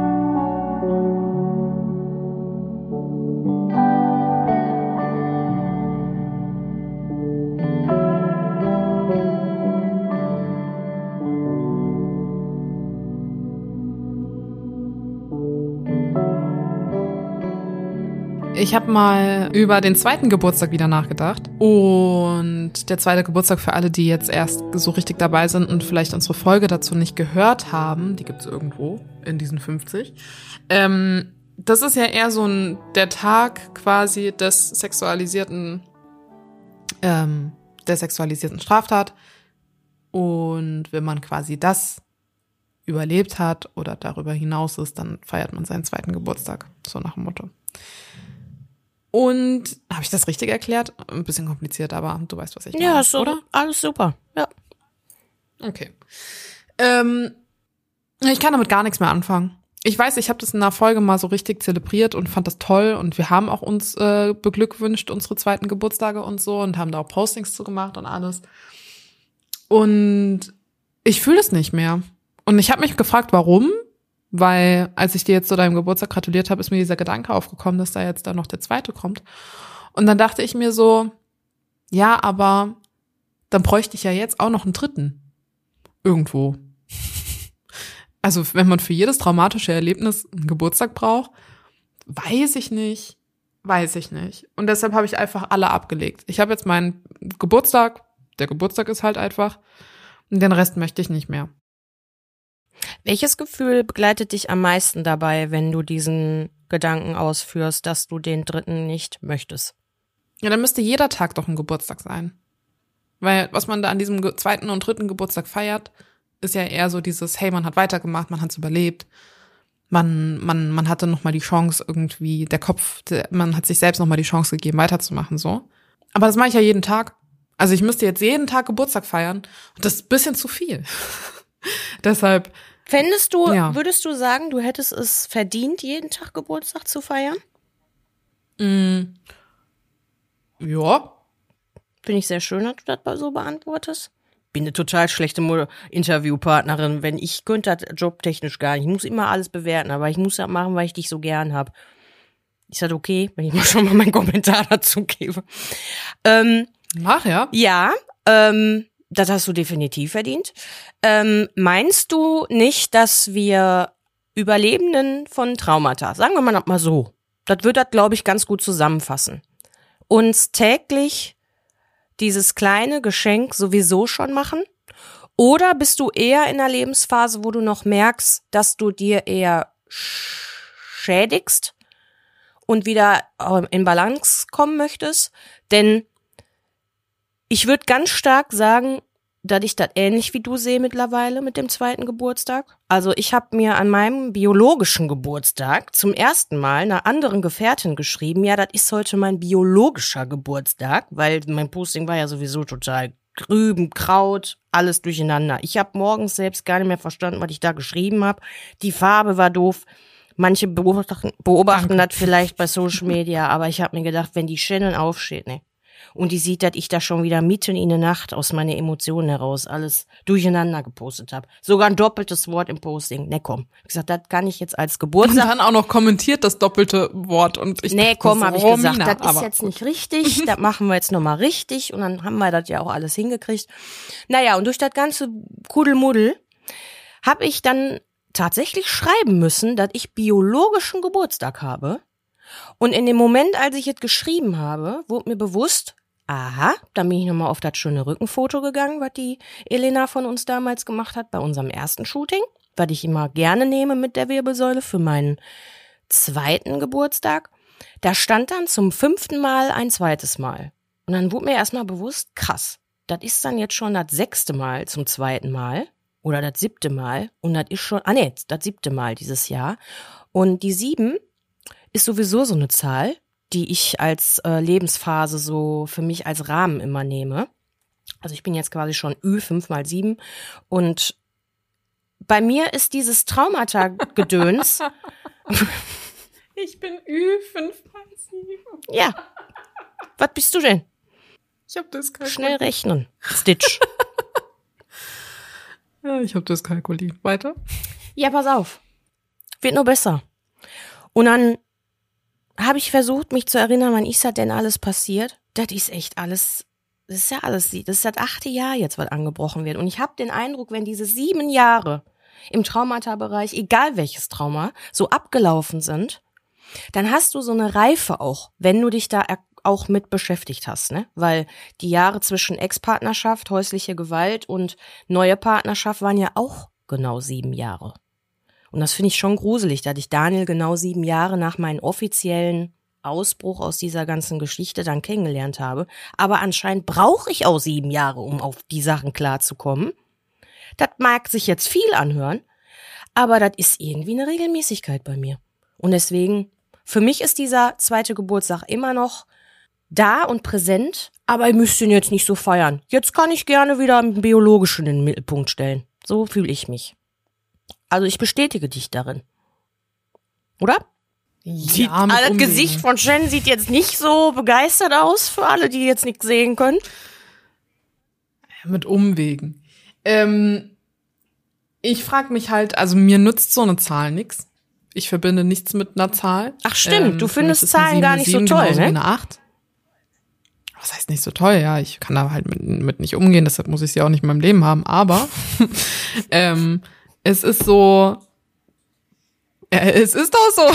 Ich habe mal über den zweiten Geburtstag wieder nachgedacht. Und der zweite Geburtstag für alle, die jetzt erst so richtig dabei sind und vielleicht unsere Folge dazu nicht gehört haben, die gibt's irgendwo in diesen 50. Ähm, das ist ja eher so ein der Tag quasi des sexualisierten, ähm, der sexualisierten Straftat. Und wenn man quasi das überlebt hat oder darüber hinaus ist, dann feiert man seinen zweiten Geburtstag. So nach dem Motto. Und habe ich das richtig erklärt? Ein bisschen kompliziert, aber du weißt, was ich meine, Ja, so, oder? alles super. Ja. Okay. Ähm, ich kann damit gar nichts mehr anfangen. Ich weiß, ich habe das in einer Folge mal so richtig zelebriert und fand das toll und wir haben auch uns äh, beglückwünscht, unsere zweiten Geburtstage und so und haben da auch Postings zu gemacht und alles. Und ich fühle es nicht mehr. Und ich habe mich gefragt, warum? Weil als ich dir jetzt zu deinem Geburtstag gratuliert habe, ist mir dieser Gedanke aufgekommen, dass da jetzt dann noch der zweite kommt. Und dann dachte ich mir so, ja, aber dann bräuchte ich ja jetzt auch noch einen dritten. Irgendwo. Also wenn man für jedes traumatische Erlebnis einen Geburtstag braucht, weiß ich nicht, weiß ich nicht. Und deshalb habe ich einfach alle abgelegt. Ich habe jetzt meinen Geburtstag, der Geburtstag ist halt einfach, und den Rest möchte ich nicht mehr. Welches Gefühl begleitet dich am meisten dabei, wenn du diesen Gedanken ausführst, dass du den dritten nicht möchtest? Ja, dann müsste jeder Tag doch ein Geburtstag sein. Weil was man da an diesem zweiten und dritten Geburtstag feiert, ist ja eher so dieses, hey, man hat weitergemacht, man hat's überlebt. man, man, man hatte noch mal die Chance irgendwie, der Kopf, der, man hat sich selbst noch mal die Chance gegeben, weiterzumachen, so. Aber das mache ich ja jeden Tag. Also ich müsste jetzt jeden Tag Geburtstag feiern und das ist ein bisschen zu viel. Deshalb, Fändest du, Ja. würdest du sagen, du hättest es verdient, jeden Tag Geburtstag zu feiern? ja, Finde ich sehr schön, dass du das so beantwortest. Bin eine total schlechte Interviewpartnerin. Wenn ich könnte das jobtechnisch gar nicht. Ich muss immer alles bewerten, aber ich muss das machen, weil ich dich so gern hab. Ist das okay, wenn ich mal schon mal meinen Kommentar dazu gebe? Ähm, mach ja. ja, ähm, das hast du definitiv verdient. Ähm, meinst du nicht, dass wir Überlebenden von Traumata, sagen wir mal mal so, das wird das, glaube ich, ganz gut zusammenfassen, uns täglich dieses kleine Geschenk sowieso schon machen? Oder bist du eher in einer Lebensphase, wo du noch merkst, dass du dir eher sch- schädigst und wieder ähm, in Balance kommen möchtest? Denn ich würde ganz stark sagen, dass ich das ähnlich wie du sehe mittlerweile mit dem zweiten Geburtstag. Also ich habe mir an meinem biologischen Geburtstag zum ersten Mal einer anderen Gefährtin geschrieben, ja, das ist heute mein biologischer Geburtstag, weil mein Posting war ja sowieso total Grüben, Kraut, alles durcheinander. Ich habe morgens selbst gar nicht mehr verstanden, was ich da geschrieben habe. Die Farbe war doof. Manche beobachten, beobachten das vielleicht bei Social Media, aber ich habe mir gedacht, wenn die Shannon aufsteht, ne, und die sieht, dass ich da schon wieder mitten in der Nacht aus meinen Emotionen heraus alles durcheinander gepostet habe. Sogar ein doppeltes Wort im Posting. Ne, komm. Ich gesagt, das kann ich jetzt als Und Geburtstag. dann auch noch kommentiert das doppelte Wort und ich Nee, komm, habe ich Romina, gesagt, das ist jetzt nicht richtig, das machen wir jetzt nochmal richtig und dann haben wir das ja auch alles hingekriegt. Naja, und durch das ganze Kudelmuddel habe ich dann tatsächlich schreiben müssen, dass ich biologischen Geburtstag habe. Und in dem Moment, als ich jetzt geschrieben habe, wurde mir bewusst, aha, dann bin ich nochmal auf das schöne Rückenfoto gegangen, was die Elena von uns damals gemacht hat bei unserem ersten Shooting, was ich immer gerne nehme mit der Wirbelsäule für meinen zweiten Geburtstag. Da stand dann zum fünften Mal ein zweites Mal. Und dann wurde mir erstmal bewusst, krass, das ist dann jetzt schon das sechste Mal zum zweiten Mal oder das siebte Mal. Und das ist schon, ah nee, das siebte Mal dieses Jahr. Und die sieben ist sowieso so eine Zahl, die ich als äh, Lebensphase so für mich als Rahmen immer nehme. Also ich bin jetzt quasi schon Ü, fünf mal sieben. Und bei mir ist dieses Traumata-Gedöns, ich bin Ü5 ja. Was bist du denn? Ich habe das kalkuliert. Schnell rechnen. Stitch. Ja, ich habe das kalkuliert. Weiter? Ja, pass auf. Wird nur besser. Und dann habe ich versucht, mich zu erinnern, wann ist das denn alles passiert? Das ist echt alles, das ist ja alles, das ist das achte Jahr jetzt, was angebrochen wird. Und ich habe den Eindruck, wenn diese sieben Jahre im Traumata-Bereich, egal welches Trauma, so abgelaufen sind, dann hast du so eine Reife auch, wenn du dich da auch mit beschäftigt hast, ne? Weil die Jahre zwischen Ex-Partnerschaft, häusliche Gewalt und neue Partnerschaft waren ja auch genau sieben Jahre. Und das finde ich schon gruselig, dass ich Daniel genau sieben Jahre nach meinem offiziellen Ausbruch aus dieser ganzen Geschichte dann kennengelernt habe. Aber anscheinend brauche ich auch sieben Jahre, um auf die Sachen klarzukommen. Das mag sich jetzt viel anhören, aber das ist irgendwie eine Regelmäßigkeit bei mir. Und deswegen, für mich ist dieser zweite Geburtstag immer noch da und präsent, aber ihr müsst ihn jetzt nicht so feiern. Jetzt kann ich gerne wieder einen biologischen in den Mittelpunkt stellen. So fühle ich mich. Also ich bestätige dich darin. Oder? Ja, das Umwegen. Gesicht von Shen sieht jetzt nicht so begeistert aus für alle, die jetzt nichts sehen können. Mit Umwegen. Ähm, ich frage mich halt, also mir nutzt so eine Zahl nix. Ich verbinde nichts mit einer Zahl. Ach, stimmt, du für mich findest Zahlen sieben gar eine nicht so sieben toll, ne? eine 8. Was heißt nicht so toll? Ja, ich kann da halt mit, mit nicht umgehen, deshalb muss ich sie auch nicht in meinem Leben haben. Aber ähm, es ist so, äh, es ist doch so.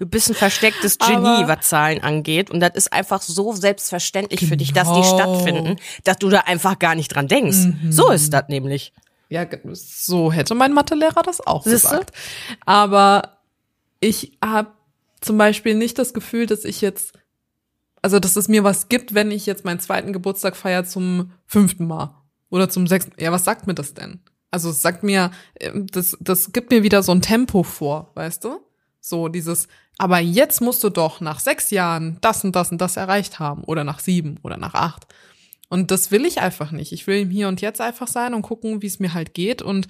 Du bist ein verstecktes Genie, was Zahlen angeht. Und das ist einfach so selbstverständlich für dich, dass die Genau. stattfinden, dass du da einfach gar nicht dran denkst. Mhm. So ist das nämlich. Ja, so hätte mein Mathelehrer das auch Siehste? gesagt. Aber ich habe zum Beispiel nicht das Gefühl, dass ich jetzt, also dass es mir was gibt, wenn ich jetzt meinen zweiten Geburtstag feiere zum fünften Mal oder zum sechsten. Ja, was sagt mir das denn? Also sagt mir, äh, das, das gibt mir wieder so ein Tempo vor, weißt du? So dieses, aber jetzt musst du doch nach sechs Jahren das und das und das erreicht haben oder nach sieben oder nach acht. Und das will ich einfach nicht. Ich will Hier und Jetzt einfach sein und gucken, wie es mir halt geht. Und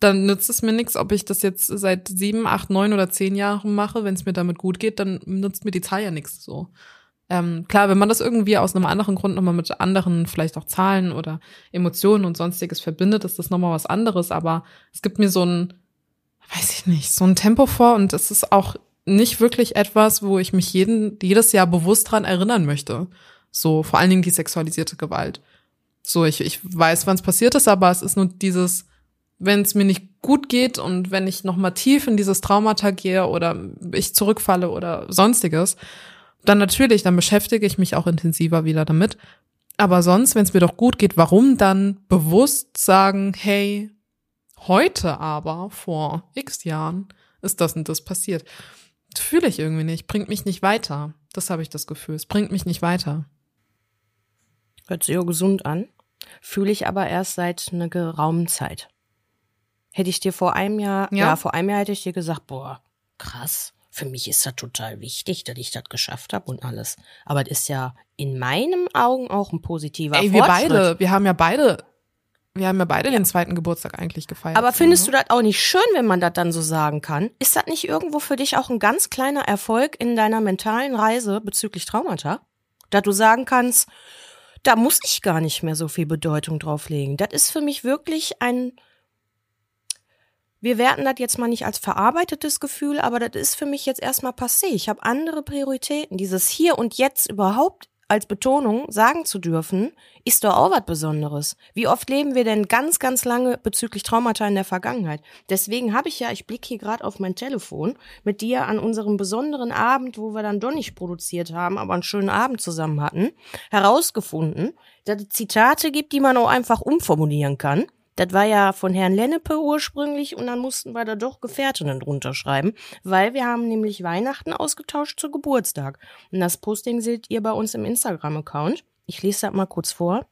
dann nützt es mir nichts, ob ich das jetzt seit sieben, acht, neun oder zehn Jahren mache. Wenn es mir damit gut geht, dann nützt mir die Zahl ja nichts so. Ähm, klar, wenn man das irgendwie aus einem anderen Grund nochmal mit anderen, vielleicht auch Zahlen oder Emotionen und sonstiges verbindet, ist das nochmal was anderes. Aber es gibt mir so ein, weiß ich nicht, so ein Tempo vor und es ist auch nicht wirklich etwas, wo ich mich jeden, jedes Jahr bewusst dran erinnern möchte. So, vor allen Dingen die sexualisierte Gewalt. So, ich, ich weiß, wann es passiert ist, aber es ist nur dieses, wenn es mir nicht gut geht und wenn ich noch mal tief in dieses Traumata gehe oder ich zurückfalle oder sonstiges, dann natürlich, dann beschäftige ich mich auch intensiver wieder damit. Aber sonst, wenn es mir doch gut geht, warum dann bewusst sagen, hey, heute aber vor x Jahren ist das und das passiert? Fühle ich irgendwie nicht, bringt mich nicht weiter. Das habe ich das Gefühl. Es bringt mich nicht weiter. Hört sich ja gesund an. Fühle ich aber erst seit einer geraumen Zeit. Hätte ich dir vor einem Jahr, ja. ja, vor einem Jahr hätte ich dir gesagt, boah, krass. Für mich ist das total wichtig, dass ich das geschafft habe und alles. Aber das ist ja in meinen Augen auch ein positiver Ey, wir beide, wir haben ja beide wir haben ja beide den zweiten Geburtstag eigentlich gefeiert. Aber findest ne? du das auch nicht schön, wenn man das dann so sagen kann? Ist das nicht irgendwo für dich auch ein ganz kleiner Erfolg in deiner mentalen Reise bezüglich Traumata? Da du sagen kannst, da muss ich gar nicht mehr so viel Bedeutung drauflegen. Das ist für mich wirklich ein, wir werten das jetzt mal nicht als verarbeitetes Gefühl, aber das ist für mich jetzt erstmal passé. Ich habe andere Prioritäten. Dieses Hier und Jetzt überhaupt als Betonung sagen zu dürfen, ist doch auch was Besonderes. Wie oft leben wir denn ganz, ganz lange bezüglich Traumata in der Vergangenheit? Deswegen habe ich ja, ich blicke hier gerade auf mein Telefon, mit dir an unserem besonderen Abend, wo wir dann doch nicht produziert haben, aber einen schönen Abend zusammen hatten, herausgefunden, dass es Zitate gibt, die man auch einfach umformulieren kann. Das war ja von Herrn Lennepe ursprünglich und dann mussten wir da doch Gefährtinnen drunter schreiben, weil wir haben nämlich Weihnachten ausgetauscht zu Geburtstag. Und das Posting seht ihr bei uns im Instagram-Account. Ich lese das mal kurz vor.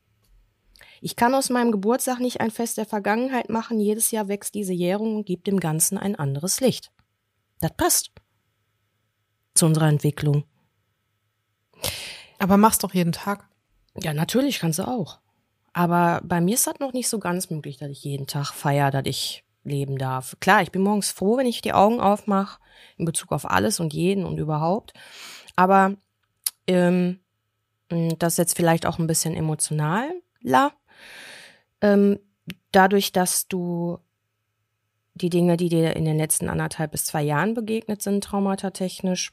Ich kann aus meinem Geburtstag nicht ein Fest der Vergangenheit machen. Jedes Jahr wächst diese Jährung und gibt dem Ganzen ein anderes Licht. Das passt. Zu unserer Entwicklung. Aber mach's doch jeden Tag. Ja, natürlich kannst du auch. Aber bei mir ist das noch nicht so ganz möglich, dass ich jeden Tag feier, dass ich leben darf. Klar, ich bin morgens froh, wenn ich die Augen aufmache, in Bezug auf alles und jeden und überhaupt. Aber ähm, das ist jetzt vielleicht auch ein bisschen emotionaler. Ähm, dadurch, dass du die Dinge, die dir in den letzten anderthalb bis zwei Jahren begegnet sind, traumatatechnisch,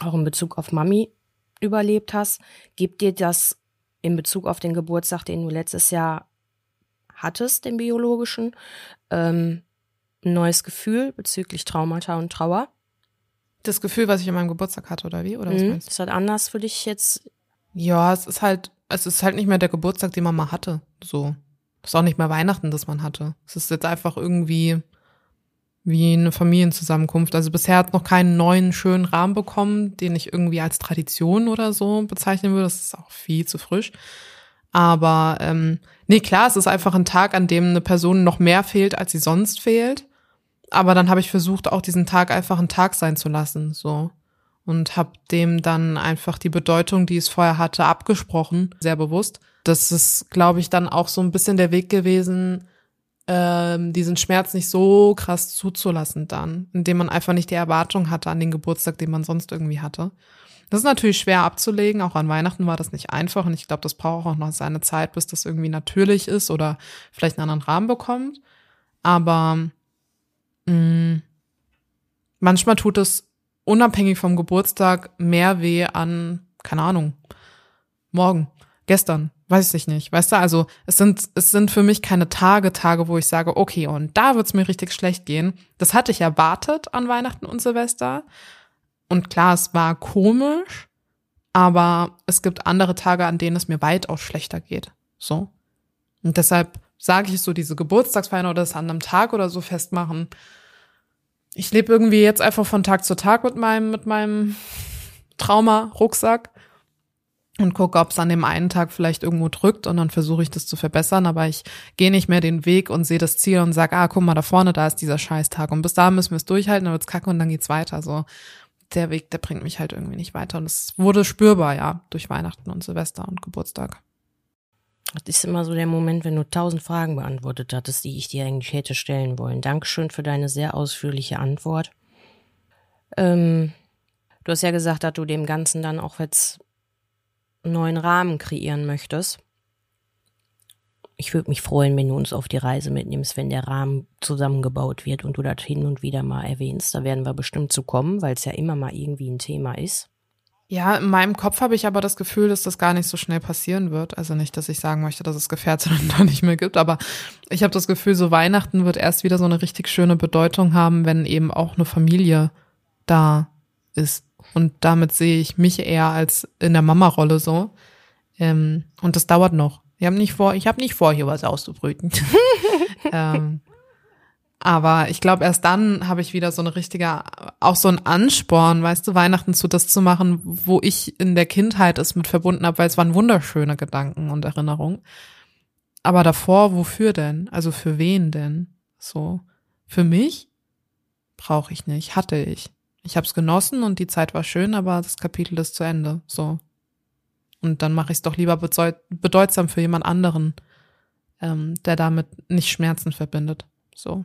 auch in Bezug auf Mami überlebt hast, gibt dir das in Bezug auf den Geburtstag, den du letztes Jahr hattest, den biologischen, ähm, ein neues Gefühl bezüglich Traumata und Trauer? Das Gefühl, was ich an meinem Geburtstag hatte, oder wie? Oder was mhm. meinst du? Ist das anders für dich jetzt? Ja, es ist halt, es ist halt nicht mehr der Geburtstag, den man mal hatte. So. Es ist auch nicht mehr Weihnachten, das man hatte. Es ist jetzt einfach irgendwie wie eine Familienzusammenkunft. Also bisher hat noch keinen neuen schönen Rahmen bekommen, den ich irgendwie als Tradition oder so bezeichnen würde. Das ist auch viel zu frisch. Aber ähm, nee, klar, es ist einfach ein Tag, an dem eine Person noch mehr fehlt, als sie sonst fehlt. Aber dann habe ich versucht, auch diesen Tag einfach ein Tag sein zu lassen, so und habe dem dann einfach die Bedeutung, die es vorher hatte, abgesprochen, sehr bewusst. Das ist, glaube ich, dann auch so ein bisschen der Weg gewesen, ähm, diesen Schmerz nicht so krass zuzulassen dann, indem man einfach nicht die Erwartung hatte an den Geburtstag, den man sonst irgendwie hatte. Das ist natürlich schwer abzulegen, auch an Weihnachten war das nicht einfach und ich glaube, das braucht auch noch seine Zeit, bis das irgendwie natürlich ist oder vielleicht einen anderen Rahmen bekommt. Aber mh, mm, manchmal tut es unabhängig vom Geburtstag mehr weh an, keine Ahnung, morgen, gestern, weiß ich nicht. Weißt du, also es sind, es sind für mich keine Tage, Tage, wo ich sage, okay, und da wird's mir richtig schlecht gehen. Das hatte ich erwartet an Weihnachten und Silvester. Und klar, es war komisch, aber es gibt andere Tage, an denen es mir weitaus schlechter geht. So. Und deshalb sage ich so, diese Geburtstagsfeiern oder das an einem Tag oder so festmachen. Ich lebe irgendwie jetzt einfach von Tag zu Tag mit meinem, mit meinem Trauma-Rucksack und gucke, ob es an dem einen Tag vielleicht irgendwo drückt und dann versuche ich das zu verbessern, aber ich gehe nicht mehr den Weg und sehe das Ziel und sage, ah, guck mal, da vorne, da ist dieser Scheißtag und bis da müssen wir es durchhalten, dann wird's kacke und dann geht's weiter. So der Weg, der bringt mich halt irgendwie nicht weiter und es wurde spürbar, ja, durch Weihnachten und Silvester und Geburtstag. Das ist immer so der Moment, wenn du tausend Fragen beantwortet hattest, die ich dir eigentlich hätte stellen wollen. Dankeschön für deine sehr ausführliche Antwort. Ähm, du hast ja gesagt, dass du dem Ganzen dann auch jetzt neuen Rahmen kreieren möchtest. Ich würde mich freuen, wenn du uns auf die Reise mitnimmst, wenn der Rahmen zusammengebaut wird und du das hin und wieder mal erwähnst. Da werden wir bestimmt zu kommen, weil es ja immer mal irgendwie ein Thema ist. Ja, in meinem Kopf habe ich aber das Gefühl, dass das gar nicht so schnell passieren wird. Also nicht, dass ich sagen möchte, dass es Gefährtinnen da nicht mehr gibt, aber ich habe das Gefühl, so Weihnachten wird erst wieder so eine richtig schöne Bedeutung haben, wenn eben auch eine Familie da ist. Und damit sehe ich mich eher als in der Mama-Rolle so. Ähm, und das dauert noch. Ich habe nicht vor, ich habe nicht vor, hier was auszubrüten. ähm, aber ich glaube, erst dann habe ich wieder so eine richtige, auch so ein Ansporn, weißt du, Weihnachten zu das zu machen, wo ich in der Kindheit es mit verbunden habe, weil es waren wunderschöne Gedanken und Erinnerungen. Aber davor, wofür denn? Also für wen denn? So. Für mich brauche ich nicht, hatte ich. Ich habe es genossen und die Zeit war schön, aber das Kapitel ist zu Ende. So. Und dann mache ich es doch lieber bedeutsam für jemand anderen, ähm, der damit nicht Schmerzen verbindet. So.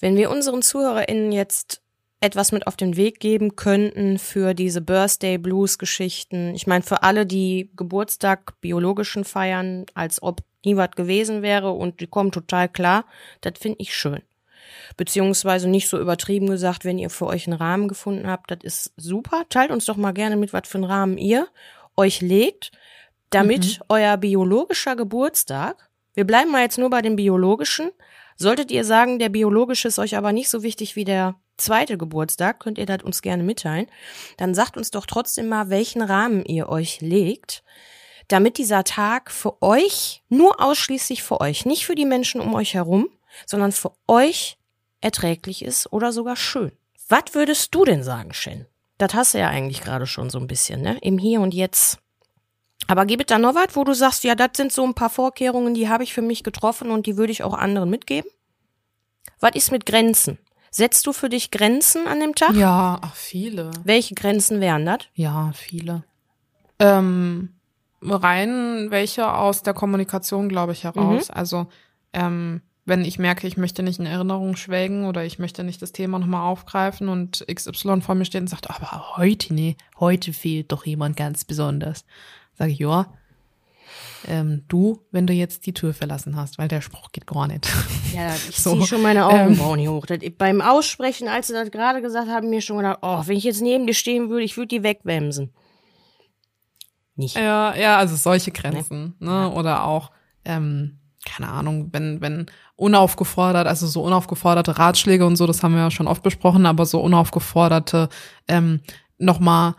Wenn wir unseren ZuhörerInnen jetzt etwas mit auf den Weg geben könnten für diese Birthday Blues Geschichten. Ich meine, für alle, die Geburtstag biologischen feiern, als ob nie was gewesen wäre und die kommen total klar, das finde ich schön. Beziehungsweise nicht so übertrieben gesagt, wenn ihr für euch einen Rahmen gefunden habt, das ist super. Teilt uns doch mal gerne mit, was für einen Rahmen ihr euch legt, damit mhm. euer biologischer Geburtstag, wir bleiben mal jetzt nur bei dem biologischen, Solltet ihr sagen, der biologische ist euch aber nicht so wichtig wie der zweite Geburtstag, könnt ihr das uns gerne mitteilen. Dann sagt uns doch trotzdem mal, welchen Rahmen ihr euch legt, damit dieser Tag für euch, nur ausschließlich für euch, nicht für die Menschen um euch herum, sondern für euch erträglich ist oder sogar schön. Was würdest du denn sagen, Shen? Das hast du ja eigentlich gerade schon so ein bisschen, ne? Im Hier und Jetzt. Aber gibt es da noch was, wo du sagst, ja, das sind so ein paar Vorkehrungen, die habe ich für mich getroffen und die würde ich auch anderen mitgeben? Was ist mit Grenzen? Setzt du für dich Grenzen an dem Tag? Ja, ach, viele. Welche Grenzen wären das? Ja, viele. Ähm, rein welche aus der Kommunikation, glaube ich, heraus. Mhm. Also, ähm, wenn ich merke, ich möchte nicht in Erinnerung schwelgen oder ich möchte nicht das Thema nochmal aufgreifen und XY vor mir steht und sagt, aber heute, nee, heute fehlt doch jemand ganz besonders. Sag ich, ja, ähm, du, wenn du jetzt die Tür verlassen hast, weil der Spruch geht gar nicht. Ja, ich so, ziehe schon meine Augenbrauen ähm, hier hoch. Das, beim Aussprechen, als sie das gerade gesagt haben, mir schon gedacht, oh, wenn ich jetzt neben dir stehen würde, ich würde die wegwämsen. Nicht. Ja, ja, also solche Grenzen, ne? ne? Oder auch, ähm, keine Ahnung, wenn, wenn unaufgefordert, also so unaufgeforderte Ratschläge und so, das haben wir ja schon oft besprochen, aber so unaufgeforderte, ähm, nochmal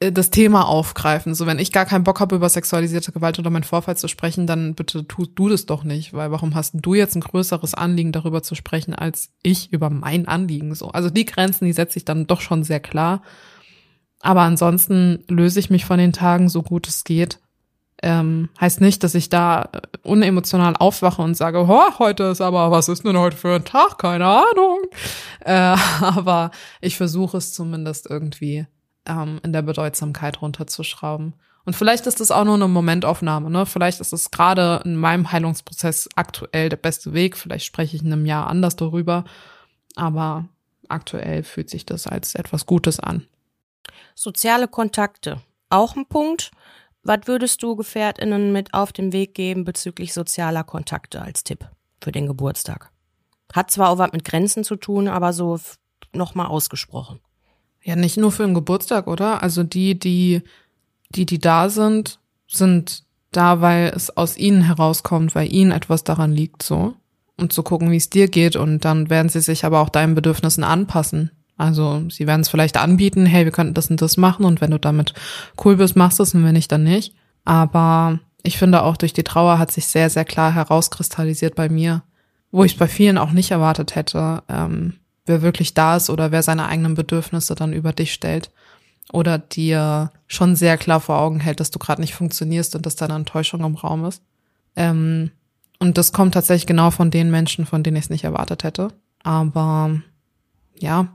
äh, das Thema aufgreifen. So, wenn ich gar keinen Bock habe, über sexualisierte Gewalt oder meinen Vorfall zu sprechen, dann bitte tust du das doch nicht, weil warum hast du jetzt ein größeres Anliegen, darüber zu sprechen, als ich über mein Anliegen? So, also die Grenzen, die setze ich dann doch schon sehr klar. Aber ansonsten löse ich mich von den Tagen so gut es geht. Ähm, heißt nicht, dass ich da äh, unemotional aufwache und sage, oh, heute ist aber, was ist denn heute für ein Tag? Keine Ahnung. Äh, aber ich versuche es zumindest irgendwie ähm, in der Bedeutsamkeit runterzuschrauben. Und vielleicht ist das auch nur eine Momentaufnahme, ne? Vielleicht ist es gerade in meinem Heilungsprozess aktuell der beste Weg. Vielleicht spreche ich in einem Jahr anders darüber. Aber aktuell fühlt sich das als etwas Gutes an. Soziale Kontakte. Auch ein Punkt. Was würdest du GefährtInnen mit auf den Weg geben bezüglich sozialer Kontakte als Tipp für den Geburtstag? Hat zwar auch was mit Grenzen zu tun, aber so nochmal ausgesprochen. Ja, nicht nur für den Geburtstag, oder? Also die, die, die, die da sind, sind da, weil es aus ihnen herauskommt, weil ihnen etwas daran liegt, so. Und zu gucken, wie es dir geht. Und dann werden sie sich aber auch deinen Bedürfnissen anpassen. Also sie werden es vielleicht anbieten, hey, wir könnten das und das machen. Und wenn du damit cool bist, machst du es und wenn nicht, dann nicht. Aber ich finde auch durch die Trauer hat sich sehr, sehr klar herauskristallisiert bei mir, wo ich es bei vielen auch nicht erwartet hätte, ähm, wer wirklich da ist oder wer seine eigenen Bedürfnisse dann über dich stellt. oder dir schon sehr klar vor Augen hält, dass du gerade nicht funktionierst und dass da eine Enttäuschung im Raum ist. Ähm, und das kommt tatsächlich genau von den Menschen, von denen ich es nicht erwartet hätte. Aber ja,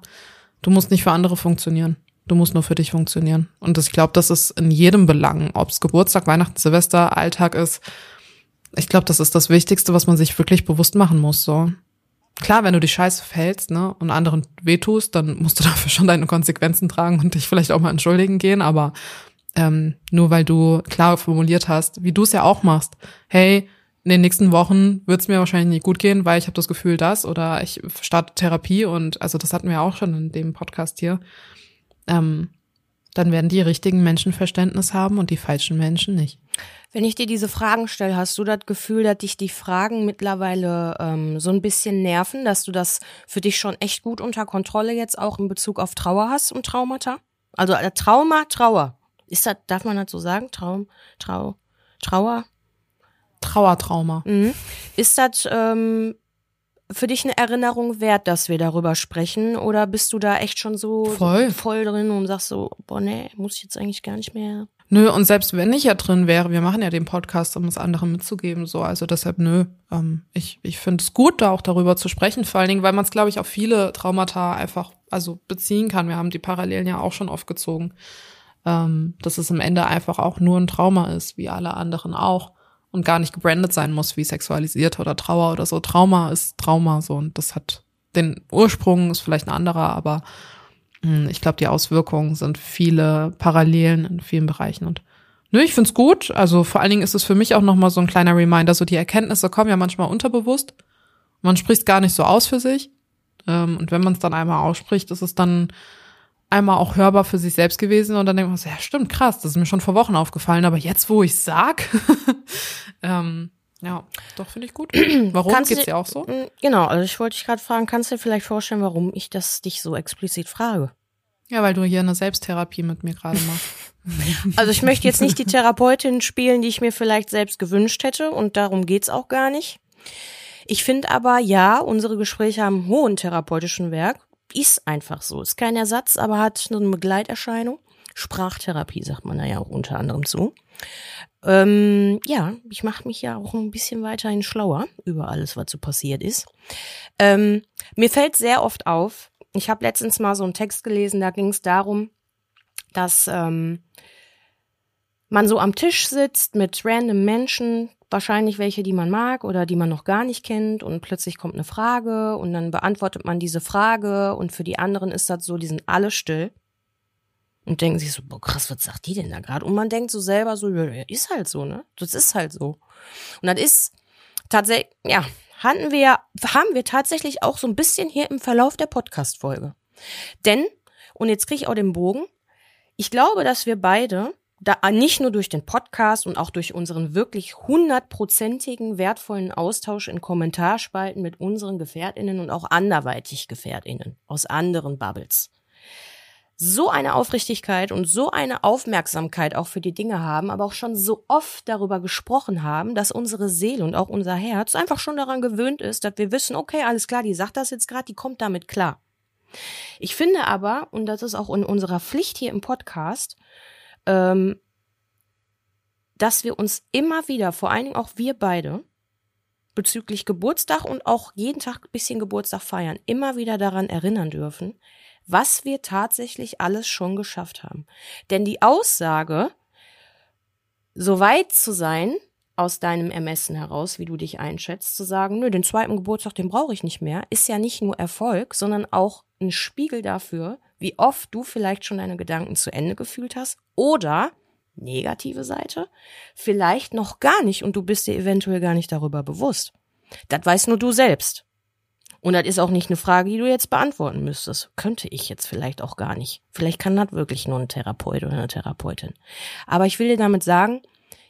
du musst nicht für andere funktionieren. Du musst nur für dich funktionieren. Und ich glaube, das ist in jedem Belang, ob es Geburtstag, Weihnachten, Silvester, Alltag ist. Ich glaube, das ist das Wichtigste, was man sich wirklich bewusst machen muss. So klar, wenn du die Scheiße fällst, ne, und anderen wehtust, dann musst du dafür schon deine Konsequenzen tragen und dich vielleicht auch mal entschuldigen gehen, aber ähm, nur weil du klar formuliert hast, wie du es ja auch machst, hey, in den nächsten Wochen wird es mir wahrscheinlich nicht gut gehen, weil ich habe das Gefühl, das oder ich starte Therapie und also das hatten wir auch schon in dem Podcast hier. Ähm, dann werden die richtigen Menschen Verständnis haben und die falschen Menschen nicht. Wenn ich dir diese Fragen stelle, hast du das Gefühl, dass dich die Fragen mittlerweile ähm, so ein bisschen nerven, dass du das für dich schon echt gut unter Kontrolle jetzt auch in Bezug auf Trauer hast und Traumata? Also äh, Trauma, Trauer. Ist das, darf man das so sagen? Traum, Trau, Trauer? Trauertrauma. Mhm. Ist das ähm, für dich eine Erinnerung wert, dass wir darüber sprechen? Oder bist du da echt schon so Voll. voll drin und sagst so, boah, nee, muss ich jetzt eigentlich gar nicht mehr. Nö, und selbst wenn ich ja drin wäre, wir machen ja den Podcast, um es anderen mitzugeben, so, also deshalb nö. Ähm, ich ich finde es gut, da auch darüber zu sprechen, vor allen Dingen, weil man es, glaube ich, auf viele Traumata einfach also beziehen kann. Wir haben die Parallelen ja auch schon aufgezogen, ähm, dass es am Ende einfach auch nur ein Trauma ist, wie alle anderen auch und gar nicht gebrandet sein muss wie sexualisiert oder Trauer oder so. Trauma ist Trauma so und das hat den Ursprung ist vielleicht ein anderer, aber mh, ich glaube, die Auswirkungen sind viele Parallelen in vielen Bereichen und Nö, ich find's gut. Also vor allen Dingen ist es für mich auch nochmal so ein kleiner Reminder. So die Erkenntnisse kommen ja manchmal unterbewusst. Man spricht gar nicht so aus für sich. Ähm, und wenn man es dann einmal ausspricht, ist es dann einmal auch hörbar für sich selbst gewesen und dann denkt man so, ja stimmt, krass, das ist mir schon vor Wochen aufgefallen, aber jetzt, wo ich sag, ähm, ja, doch finde ich gut. Warum Kannst geht's dir auch so? Mm, Genau, also ich wollte dich gerade fragen, kannst du dir vielleicht vorstellen, warum ich das dich so explizit frage? Ja, weil du hier eine Selbsttherapie mit mir gerade machst. Also ich möchte jetzt nicht die Therapeutin spielen, die ich mir vielleicht selbst gewünscht hätte und darum geht's auch gar nicht. Ich finde aber, ja, unsere Gespräche haben hohen therapeutischen Werk. Ist einfach so. Ist kein Ersatz, aber hat eine Begleiterscheinung. Sprachtherapie sagt man da ja auch unter anderem zu. Ähm, ja, ich mache mich ja auch ein bisschen weiterhin schlauer über alles, was so passiert ist. Ähm, mir fällt sehr oft auf, ich habe letztens mal so einen Text gelesen, da ging es darum, dass ähm, man so am Tisch sitzt mit random Menschen, wahrscheinlich welche, die man mag oder die man noch gar nicht kennt und plötzlich kommt eine Frage und dann beantwortet man diese Frage und für die anderen ist das so, die sind alle still und denken sich so, boah krass, was sagt die denn da gerade? Und man denkt so selber so, ja, ist halt so, ne? Das ist halt so. Und das ist tatsächlich, ja, hatten wir, haben wir tatsächlich auch so ein bisschen hier im Verlauf der Podcast-Folge. Denn, und jetzt kriege ich auch den Bogen, ich glaube, dass wir beide da nicht nur durch den Podcast und auch durch unseren wirklich hundertprozentigen wertvollen Austausch in Kommentarspalten mit unseren GefährtInnen und auch anderweitig GefährtInnen aus anderen Bubbles so eine Aufrichtigkeit und so eine Aufmerksamkeit auch für die Dinge haben, aber auch schon so oft darüber gesprochen haben, dass unsere Seele und auch unser Herz einfach schon daran gewöhnt ist, dass wir wissen, okay, alles klar, die sagt das jetzt gerade, die kommt damit klar. Ich finde aber, und das ist auch in unserer Pflicht hier im Podcast, ähm, dass wir uns immer wieder, vor allen Dingen auch wir beide, bezüglich Geburtstag und auch jeden Tag ein bisschen Geburtstag feiern, immer wieder daran erinnern dürfen, was wir tatsächlich alles schon geschafft haben. Denn die Aussage, so weit zu sein, aus deinem Ermessen heraus, wie du dich einschätzt, zu sagen, nö, den zweiten Geburtstag, den brauche ich nicht mehr, ist ja nicht nur Erfolg, sondern auch ein Spiegel dafür, wie oft du vielleicht schon deine Gedanken zu Ende gefühlt hast oder negative Seite, vielleicht noch gar nicht und du bist dir eventuell gar nicht darüber bewusst. Das weißt nur du selbst. Und das ist auch nicht eine Frage, die du jetzt beantworten müsstest. Könnte ich jetzt vielleicht auch gar nicht. Vielleicht kann das wirklich nur ein Therapeut oder eine Therapeutin. Aber ich will dir damit sagen,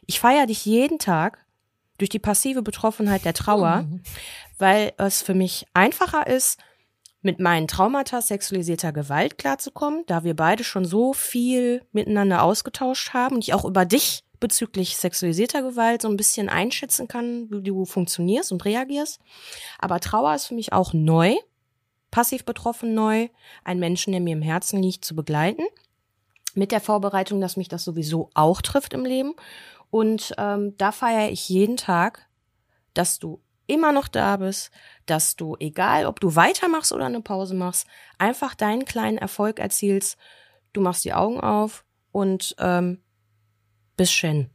ich feiere dich jeden Tag durch die passive Betroffenheit der Trauer, weil es für mich einfacher ist, mit meinen Traumata sexualisierter Gewalt klarzukommen, da wir beide schon so viel miteinander ausgetauscht haben und ich auch über dich bezüglich sexualisierter Gewalt so ein bisschen einschätzen kann, wie du funktionierst und reagierst. Aber Trauer ist für mich auch neu, passiv betroffen neu, einen Menschen, der mir im Herzen liegt, zu begleiten. Mit der Vorbereitung, dass mich das sowieso auch trifft im Leben. Und ähm, da feiere ich jeden Tag, dass du immer noch da bist, dass du, egal ob du weitermachst oder eine Pause machst, einfach deinen kleinen Erfolg erzielst. Du machst die Augen auf und ähm, bist Shen.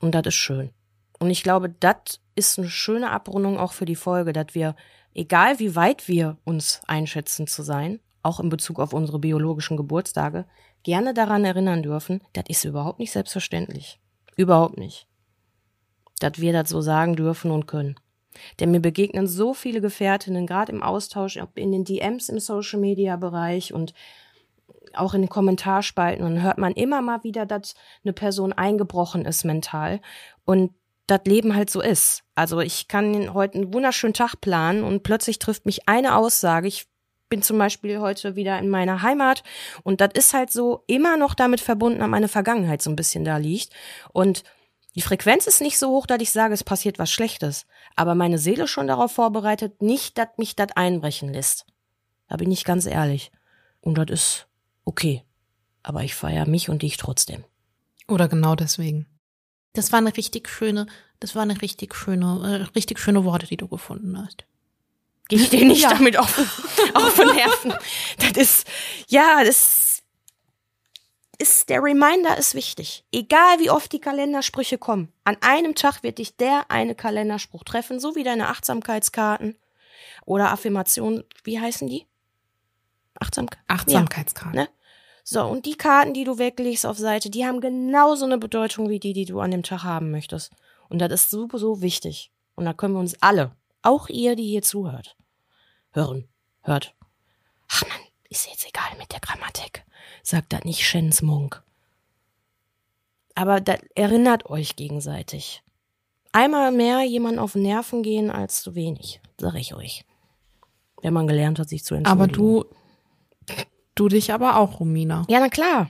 Und das ist schön. Und ich glaube, das ist eine schöne Abrundung auch für die Folge, dass wir, egal wie weit wir uns einschätzen zu sein, auch in Bezug auf unsere biologischen Geburtstage, gerne daran erinnern dürfen, das ist überhaupt nicht selbstverständlich. Überhaupt nicht. Dass wir das so sagen dürfen und können. Denn mir begegnen so viele Gefährtinnen, gerade im Austausch, in den DMs im Social Media Bereich und auch in den Kommentarspalten und hört man immer mal wieder, dass eine Person eingebrochen ist mental und das Leben halt so ist. Also ich kann heute einen wunderschönen Tag planen und plötzlich trifft mich eine Aussage. Ich bin zum Beispiel heute wieder in meiner Heimat und das ist halt so immer noch damit verbunden, dass meine Vergangenheit so ein bisschen da liegt und die Frequenz ist nicht so hoch, dass ich sage, es passiert was Schlechtes. Aber meine Seele schon darauf vorbereitet, nicht, dass mich das einbrechen lässt. Da bin ich ganz ehrlich. Und das ist okay. Aber ich feiere mich und dich trotzdem. Oder genau deswegen. Das war eine richtig schöne, das war eine richtig schöne, äh, richtig schöne Worte, die du gefunden hast. Geh ich dir nicht ja. damit auf, auf den Nerven. Das ist, ja, das ist, der Reminder ist wichtig. Egal wie oft die Kalendersprüche kommen. An einem Tag wird dich der eine Kalenderspruch treffen, so wie deine Achtsamkeitskarten oder Affirmationen, wie heißen die? Achtsamkeit? Achtsamkeitskarten. Ja, ne? So, und die Karten, die du weglegst auf Seite, die haben genauso eine Bedeutung wie die, die du an dem Tag haben möchtest. Und das ist super, so wichtig. Und da können wir uns alle, auch ihr, die hier zuhört, hören, hört. Ist jetzt egal mit der Grammatik. Sagt das nicht Shens Munk. Aber das erinnert euch gegenseitig. Einmal mehr jemand auf Nerven gehen als zu wenig, sag ich euch. Wenn man gelernt hat, sich zu entschuldigen. Aber du Du dich aber auch, Romina. Ja, na klar.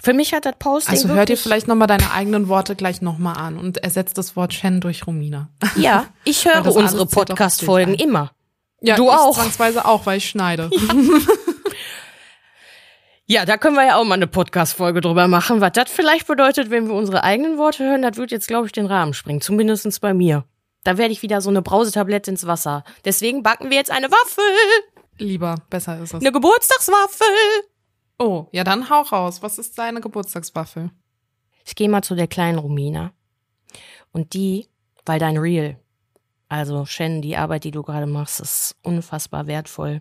Für mich hat das Posting. Also hört ihr vielleicht nochmal deine eigenen Worte gleich nochmal an und ersetzt das Wort Shen durch Romina. Ja, ich höre unsere Podcast-Folgen immer. Ja, du auch. Zwangsweise auch, weil ich schneide. Ja. ja, da können wir ja auch mal eine Podcast-Folge drüber machen. Was das vielleicht bedeutet, wenn wir unsere eigenen Worte hören, das wird jetzt, glaube ich, den Rahmen springen. Zumindestens bei mir. Da werde ich wieder so eine Brausetablette ins Wasser. Deswegen backen wir jetzt eine Waffel. Lieber, besser ist es. Eine Geburtstagswaffel. Oh, ja, dann hau raus. Was ist deine Geburtstagswaffel? Ich gehe mal zu der kleinen Romina. Und die, weil dein Real, also Shen, die Arbeit, die du gerade machst, ist unfassbar wertvoll.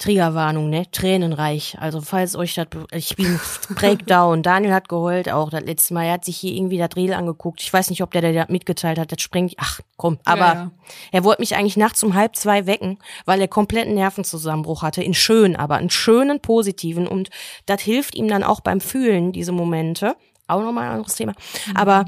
Triggerwarnung, ne? Tränenreich. Also falls euch das, ich bin Breakdown. Daniel hat geheult auch das letzte Mal. Er hat sich hier irgendwie das Reel angeguckt. Ich weiß nicht, ob der der mitgeteilt hat. Das sprengt, ach komm. Aber ja, ja. er wollte mich eigentlich nachts um halb zwei wecken, weil er kompletten Nervenzusammenbruch hatte. In schön, aber in schönen, positiven. Und das hilft ihm dann auch beim Fühlen, diese Momente. Auch nochmal ein anderes Thema. Mhm. Aber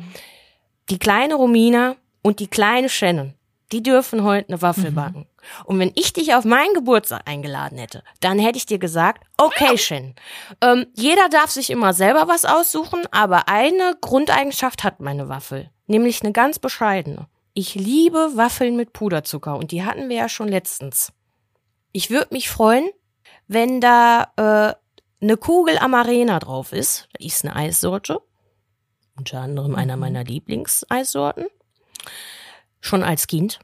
die kleine Romina und die kleine Shannon, die dürfen heute eine Waffel mhm. backen. Und wenn ich dich auf meinen Geburtstag eingeladen hätte, dann hätte ich dir gesagt, okay, Shen, ähm, jeder darf sich immer selber was aussuchen, aber eine Grundeigenschaft hat meine Waffel, nämlich eine ganz bescheidene. Ich liebe Waffeln mit Puderzucker und die hatten wir ja schon letztens. Ich würde mich freuen, wenn da äh, eine Kugel Amarena drauf ist. Das ist eine Eissorte. Unter anderem einer mhm. meiner Lieblingseissorten. Schon als Kind.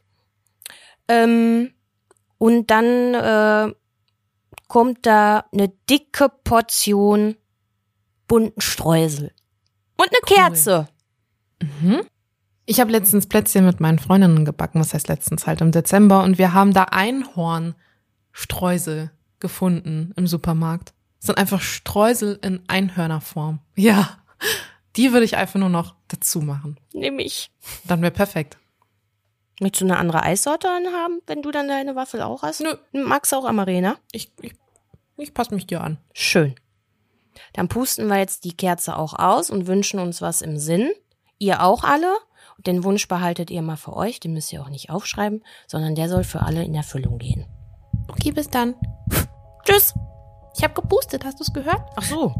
Ähm, und dann äh, kommt da eine dicke Portion bunten Streusel. Und eine cool. Kerze. Mhm. Ich habe letztens Plätzchen mit meinen Freundinnen gebacken, was heißt letztens halt im Dezember, und wir haben da Einhornstreusel gefunden im Supermarkt. Das sind einfach Streusel in Einhörnerform. Ja, die würde ich einfach nur noch dazu machen. Nehme ich. Dann wäre perfekt. Möchtest du eine andere Eissorte haben, wenn du dann deine Waffel auch hast? Nö. Magst du auch Amarena? Ich, ich, ich passe mich dir an. Schön. Dann pusten wir jetzt die Kerze auch aus und wünschen uns was im Sinn. Ihr auch alle. Den Wunsch behaltet ihr mal für euch, den müsst ihr auch nicht aufschreiben, sondern der soll für alle in Erfüllung gehen. Okay, bis dann. Tschüss. Ich habe gepustet, hast du es gehört? Ach so. Du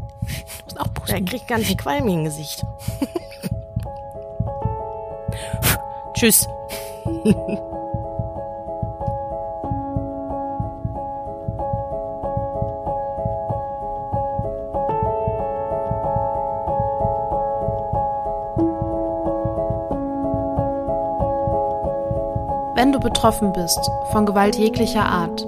musst auch pusten. Er kriegt ganz viel Qualm im Gesicht. Tschüss. Wenn du betroffen bist von Gewalt jeglicher Art,